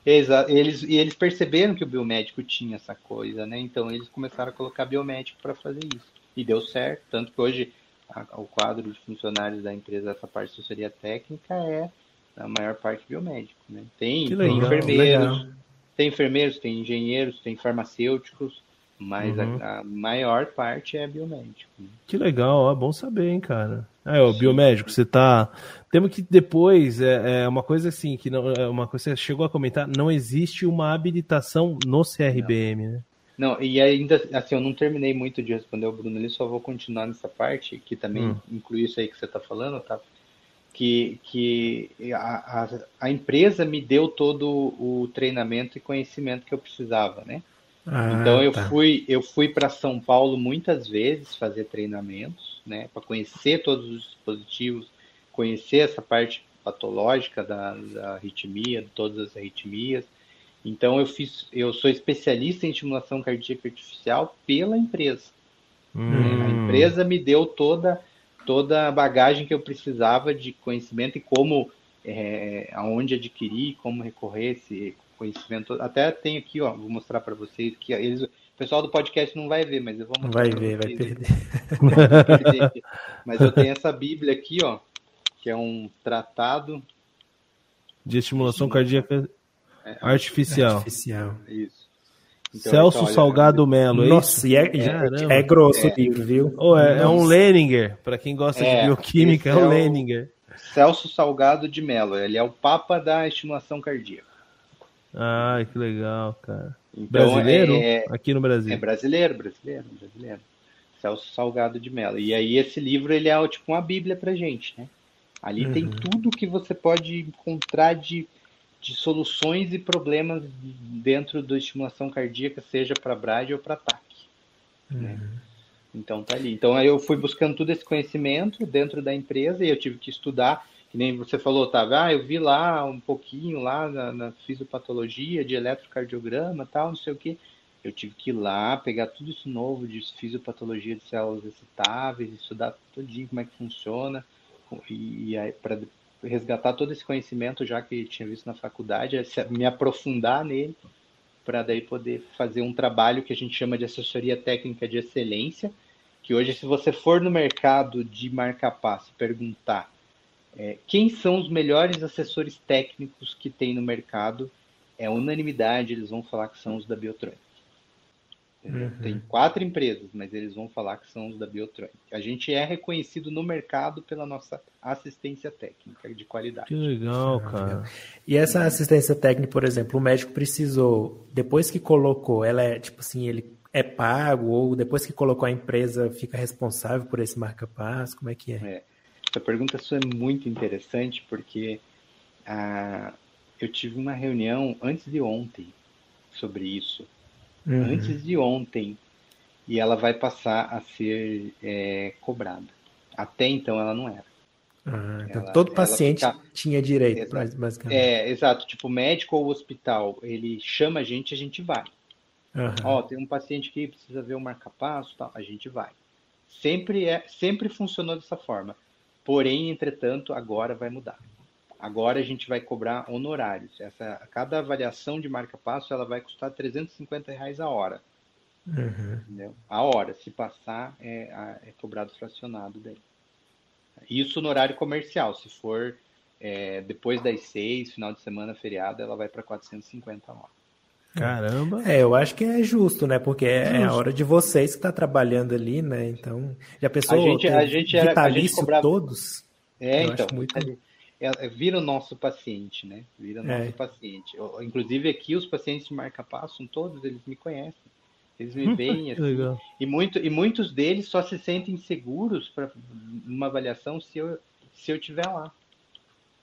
C: Exato. Eles, e eles perceberam que o biomédico tinha essa coisa, né? Então eles começaram a colocar biomédico para fazer isso. E deu certo, tanto que hoje a, o quadro de funcionários da empresa, essa parte de assessoria técnica é a maior parte biomédico, né? Tem, legal, tem enfermeiros, legal. tem enfermeiros, tem engenheiros, tem farmacêuticos, mas uhum. a, a, maior parte é biomédico. Né?
A: Que legal, ó, bom saber, hein, cara. É, o biomédico, você tá. Temos que depois, é, é, uma coisa assim, que não, é uma coisa que você chegou a comentar, não existe uma habilitação no CRBM,
C: não.
A: né?
C: Não, e ainda, assim, eu não terminei muito de responder o Bruno ali, só vou continuar nessa parte, que também hum. inclui isso aí que você está falando, tá? Que, que a, a, a, empresa me deu todo o treinamento e conhecimento que eu precisava, né? Ah, então eu tá. fui eu fui para São Paulo muitas vezes fazer treinamentos, né, para conhecer todos os dispositivos, conhecer essa parte patológica da, da arritmia, de todas as arritmias. Então eu fiz, eu sou especialista em estimulação cardíaca artificial pela empresa. Hum. A empresa me deu toda toda a bagagem que eu precisava de conhecimento e como é, aonde adquirir, como recorrer esse conhecimento. Até tem aqui, ó, vou mostrar para vocês que eles, pessoal do podcast não vai ver, mas eu vou
B: mostrar. Vai ver, vai perder.
C: mas eu tenho essa Bíblia aqui, ó, que é um tratado
A: de estimulação cardíaca é, artificial.
B: Artificial.
C: Isso.
A: Então, Celso então, Salgado Melo.
B: É Nossa, e é, é, é grosso o livro, viu?
A: Oh, é, é, um Leninger, para quem gosta de é, bioquímica, é um Leninger.
C: Celso Salgado de Melo, ele é o papa da estimulação cardíaca.
A: Ai, que legal, cara. Então, brasileiro? Aqui no Brasil.
C: É brasileiro, brasileiro, brasileiro. Celso Salgado de Melo. E aí esse livro ele é tipo uma bíblia pra gente, né? Ali uhum. tem tudo que você pode encontrar de, de soluções e problemas dentro da estimulação cardíaca, seja para BRAD ou para TAC. Né? Uhum. Então tá ali. Então aí eu fui buscando todo esse conhecimento dentro da empresa e eu tive que estudar, que nem você falou, tá? Ah, eu vi lá um pouquinho lá na, na fisiopatologia de eletrocardiograma, tal, não sei o que. Eu tive que ir lá, pegar tudo isso novo de fisiopatologia de células excitáveis, estudar tudinho como é que funciona e, e para resgatar todo esse conhecimento já que tinha visto na faculdade, é me aprofundar nele para daí poder fazer um trabalho que a gente chama de assessoria técnica de excelência, que hoje se você for no mercado de marca-passo perguntar é, quem são os melhores assessores técnicos que tem no mercado, é unanimidade, eles vão falar que são os da Biotronic. Uhum. Tem quatro empresas, mas eles vão falar que são os da Biotronic. A gente é reconhecido no mercado pela nossa assistência técnica de qualidade.
A: Que legal, cara.
B: E essa assistência técnica, por exemplo, o médico precisou, depois que colocou, ela é tipo assim, ele é pago ou depois que colocou a empresa fica responsável por esse marca-passo? Como é que é? é?
C: Essa pergunta sua é muito interessante porque ah, eu tive uma reunião antes de ontem sobre isso uhum. antes de ontem e ela vai passar a ser é, cobrada. Até então ela não era.
B: Ah, então ela, todo paciente fica... tinha direito,
C: basicamente. É, exato. Tipo, médico ou hospital, ele chama a gente, a gente vai. Uhum. Ó, tem um paciente que precisa ver o marca-passo, tal, a gente vai. Sempre é, sempre funcionou dessa forma. Porém, entretanto, agora vai mudar. Agora a gente vai cobrar honorários. Essa, cada avaliação de marca-passo ela vai custar 350 reais a hora.
B: Uhum.
C: A hora, se passar, é, é cobrado fracionado daí. Isso no horário comercial. Se for é, depois das seis, final de semana, feriado, ela vai para 450 a hora.
A: Caramba!
B: É, eu acho que é justo, né? Porque é, é a hora de vocês que está trabalhando ali, né? Então, já pensou
C: a gente, a gente era,
B: vitalício a gente cobrava... todos?
C: É, eu então. Muito... É, é, vira o nosso paciente, né? Vira o nosso é. paciente. Inclusive aqui os pacientes de marca-passo, todos eles me conhecem. Eles me veem assim. e, muito, e muitos deles só se sentem seguros para uma avaliação se eu, se eu tiver lá.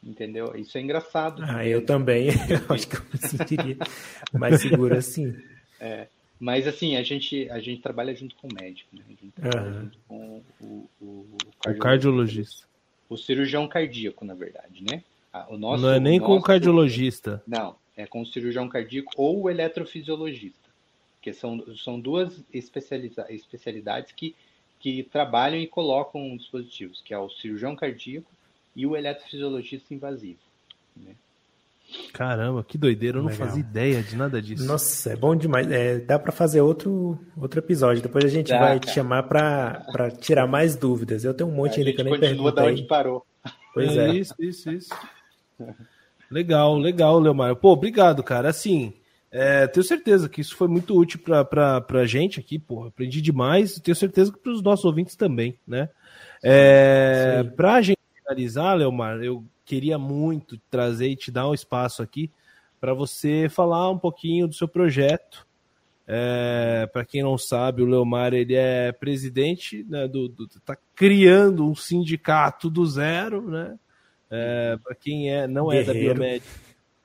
C: Entendeu? Isso é engraçado.
B: Ah, eu também. eu acho que eu me sentiria mais seguro assim.
C: É. Mas assim, a gente, a gente trabalha junto com o médico, né? A gente trabalha
A: uhum.
C: junto com o, o,
A: o, cardiologista. o cardiologista
C: o cirurgião cardíaco, na verdade, né?
A: Ah, o nosso, não é nem nosso, com o cardiologista.
C: Não, é com o cirurgião cardíaco ou o eletrofisiologista, que são, são duas especialidades que, que trabalham e colocam dispositivos, que é o cirurgião cardíaco e o eletrofisiologista invasivo. Né?
A: Caramba, que doideira, eu não Legal. fazia ideia de nada disso.
B: Nossa, é bom demais. É, dá para fazer outro, outro episódio. Depois a gente dá, vai cara. te chamar para tirar mais dúvidas. Eu tenho um monte a ainda que eu nem perguntei.
C: Da onde parou.
A: Pois é. é. Isso, isso, isso. legal, legal, Leomar. Pô, obrigado, cara. Assim, é, tenho certeza que isso foi muito útil para a gente aqui, pô. Aprendi demais. Tenho certeza que para os nossos ouvintes também, né? É, para a gente finalizar, Leomar, eu queria muito trazer e te dar um espaço aqui para você falar um pouquinho do seu projeto, É, para quem não sabe, o Leomar ele é presidente, né, do, do, tá criando um sindicato do zero, né? É, para quem é, não é Guerreiro. da Biomed,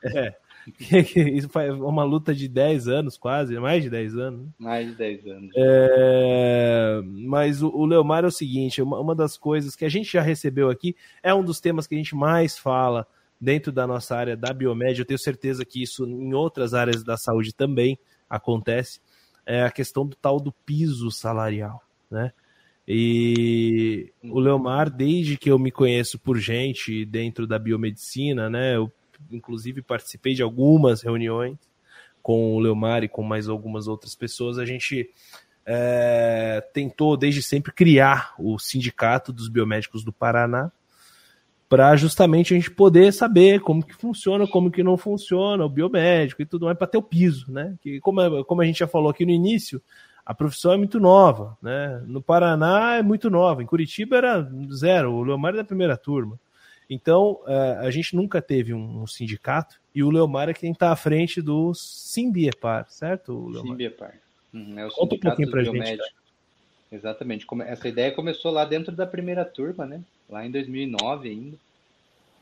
A: é, isso foi uma luta de 10 anos, quase, mais de 10 anos. Né?
C: Mais de 10 anos.
A: É, mas o, o Leomar é o seguinte: uma, uma das coisas que a gente já recebeu aqui é um dos temas que a gente mais fala dentro da nossa área da biomédia. Eu tenho certeza que isso em outras áreas da saúde também acontece. É a questão do tal do piso salarial, né? E o Leomar, desde que eu me conheço por gente dentro da biomedicina, né? Eu inclusive participei de algumas reuniões com o Leomar e com mais algumas outras pessoas. A gente é, tentou desde sempre criar o Sindicato dos Biomédicos do Paraná para justamente a gente poder saber como que funciona, como que não funciona o biomédico e tudo mais, para ter o piso, né? Que como, é, como a gente já falou aqui no início, a profissão é muito nova, né? No Paraná é muito nova, em Curitiba era zero, o Leomar é da primeira turma. Então, é, a gente nunca teve um, sindicato e o Leomar é quem está à frente do Simbiepar, certo, Leomar?
C: Simbiepar. Uhum, é o
A: Conta um pouquinho para gente.
C: Exatamente. Essa ideia começou lá dentro da primeira turma, né? Lá em 2009 ainda.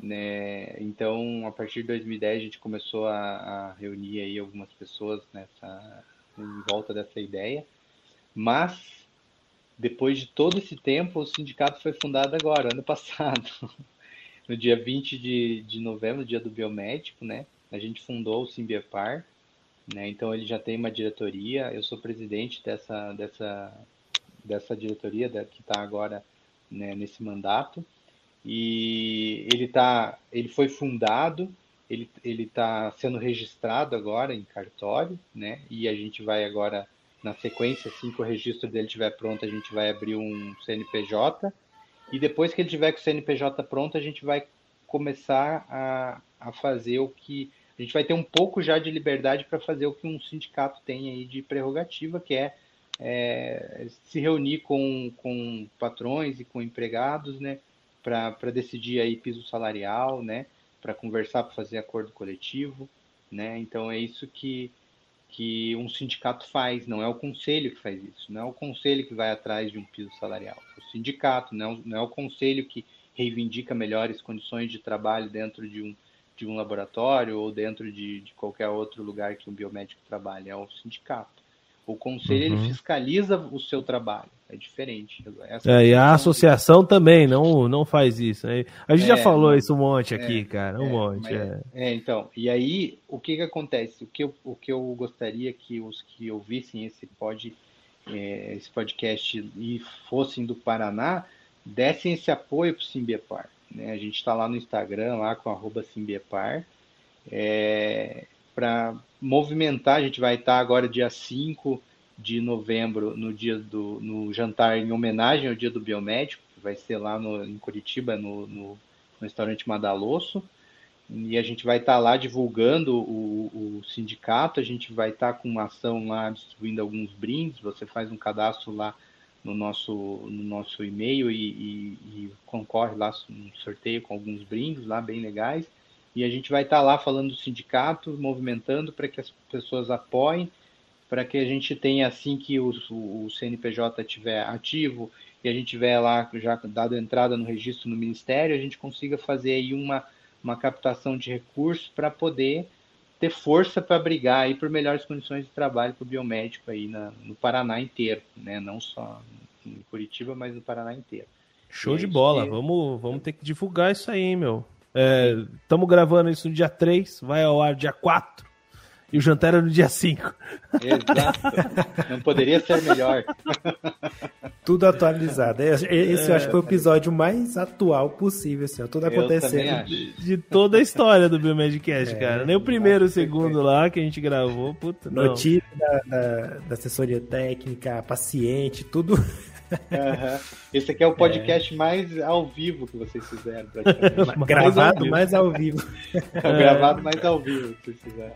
C: Né? Então, a partir de 2010 a gente começou a, a reunir aí algumas pessoas nessa em volta dessa ideia. Mas depois de todo esse tempo, o sindicato foi fundado agora, ano passado. No dia 20 de, de novembro, dia do biomédico, né? A gente fundou o Simbiepar, né? Então ele já tem uma diretoria. Eu sou presidente dessa dessa dessa diretoria da, que está agora né, nesse mandato e ele tá ele foi fundado ele ele está sendo registrado agora em cartório né e a gente vai agora na sequência assim que o registro dele estiver pronto a gente vai abrir um CNPJ e depois que ele tiver com o CNPJ pronto, a gente vai começar a, a fazer o que. A gente vai ter um pouco já de liberdade para fazer o que um sindicato tem aí de prerrogativa, que é, é se reunir com, com patrões e com empregados, né? Para decidir aí piso salarial, né? Para conversar, para fazer acordo coletivo, né? Então é isso que, que um sindicato faz, não é o conselho que faz isso, não é o conselho que vai atrás de um piso salarial, é o sindicato, não, é não é o conselho que reivindica melhores condições de trabalho dentro de um, de um laboratório ou dentro de, de qualquer outro lugar que um biomédico trabalhe, é o sindicato. O conselho uhum. ele fiscaliza o seu trabalho, é diferente.
A: É, e a associação também não, não faz isso. Né? A gente é, já falou isso um monte aqui, é, cara, um é, monte.
C: É. é. então, e aí o que, que acontece? O que, eu, o que eu gostaria que os que ouvissem esse, pod, é, esse podcast e fossem do Paraná dessem esse apoio para o Simbiepar. Né? A gente está lá no Instagram, lá com arroba Simbiepar. É, para movimentar, a gente vai estar agora dia 5 de novembro, no dia do no jantar em homenagem ao dia do biomédico, que vai ser lá no, em Curitiba, no, no, no restaurante Madalosso. E a gente vai estar lá divulgando o, o, sindicato, a gente vai estar com uma ação lá distribuindo alguns brindes, você faz um cadastro lá no nosso, no nosso e-mail e, e, e concorre lá um sorteio com alguns brindes lá bem legais. E a gente vai estar tá lá falando do sindicato, movimentando para que as pessoas apoiem, para que a gente tenha, assim que o, o CNPJ estiver ativo e a gente tiver lá já dado entrada no registro no Ministério, a gente consiga fazer aí uma, uma captação de recursos para poder ter força para brigar aí por melhores condições de trabalho para o biomédico aí na, no Paraná inteiro, né? Não só em Curitiba, mas no Paraná inteiro.
A: Show de bola, que... vamos, vamos ter que divulgar isso aí, hein, meu. Estamos é, gravando isso no dia 3, vai ao ar dia 4 e o jantar era no dia 5.
C: Exato. Não poderia ser melhor.
B: Tudo atualizado. Esse é, eu acho que foi o episódio mais atual possível, assim, tudo acontecendo.
A: De, de, toda a história do Biomedcast, é, cara. Nem o primeiro, o segundo lá que a gente gravou, puta.
B: Notícia da, da, da assessoria técnica, paciente, tudo
C: Uhum. Esse aqui é o podcast é. mais ao vivo que vocês fizeram,
B: praticamente. gravado mais ao vivo.
C: É o gravado mais ao vivo que vocês fizeram.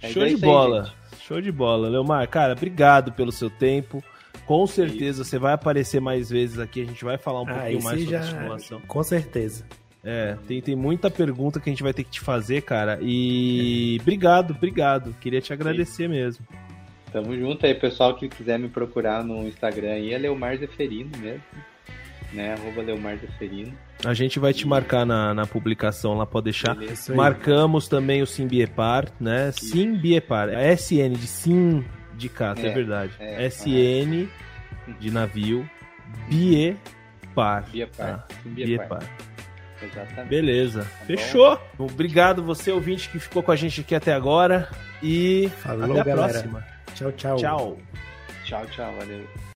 A: É Show de bola. Aí, Show de bola. Leomar, cara, obrigado pelo seu tempo. Com certeza você vai aparecer mais vezes aqui. A gente vai falar um ah, pouquinho mais sobre já... estimulação.
B: Com certeza.
A: É, tem, tem muita pergunta que a gente vai ter que te fazer, cara. E obrigado, obrigado. Queria te agradecer Sim. mesmo.
C: Tamo junto aí, pessoal que quiser me procurar no Instagram aí, é Leomar Zeferino mesmo, né? Arroba Leomar Zeferino.
A: A gente vai te marcar na, na publicação lá, pode deixar.
B: Aí.
A: Marcamos também o Simbiepar, né? Simbiepar. É SN de Sim de casa, é,
C: É,
A: verdade.
C: é,
A: SN de navio, Biepar.
C: Biepar.
A: Tá,
C: Biepar.
A: Biepar.
C: Exatamente.
A: Beleza.
C: bom?
A: Fechou. Obrigado você, ouvinte, que ficou com a gente aqui até agora. E
B: Falou,
A: até a
B: galera.
A: próxima.
B: Tchau, tchau.
A: Tchau.
C: Tchau, tchau. Valeu.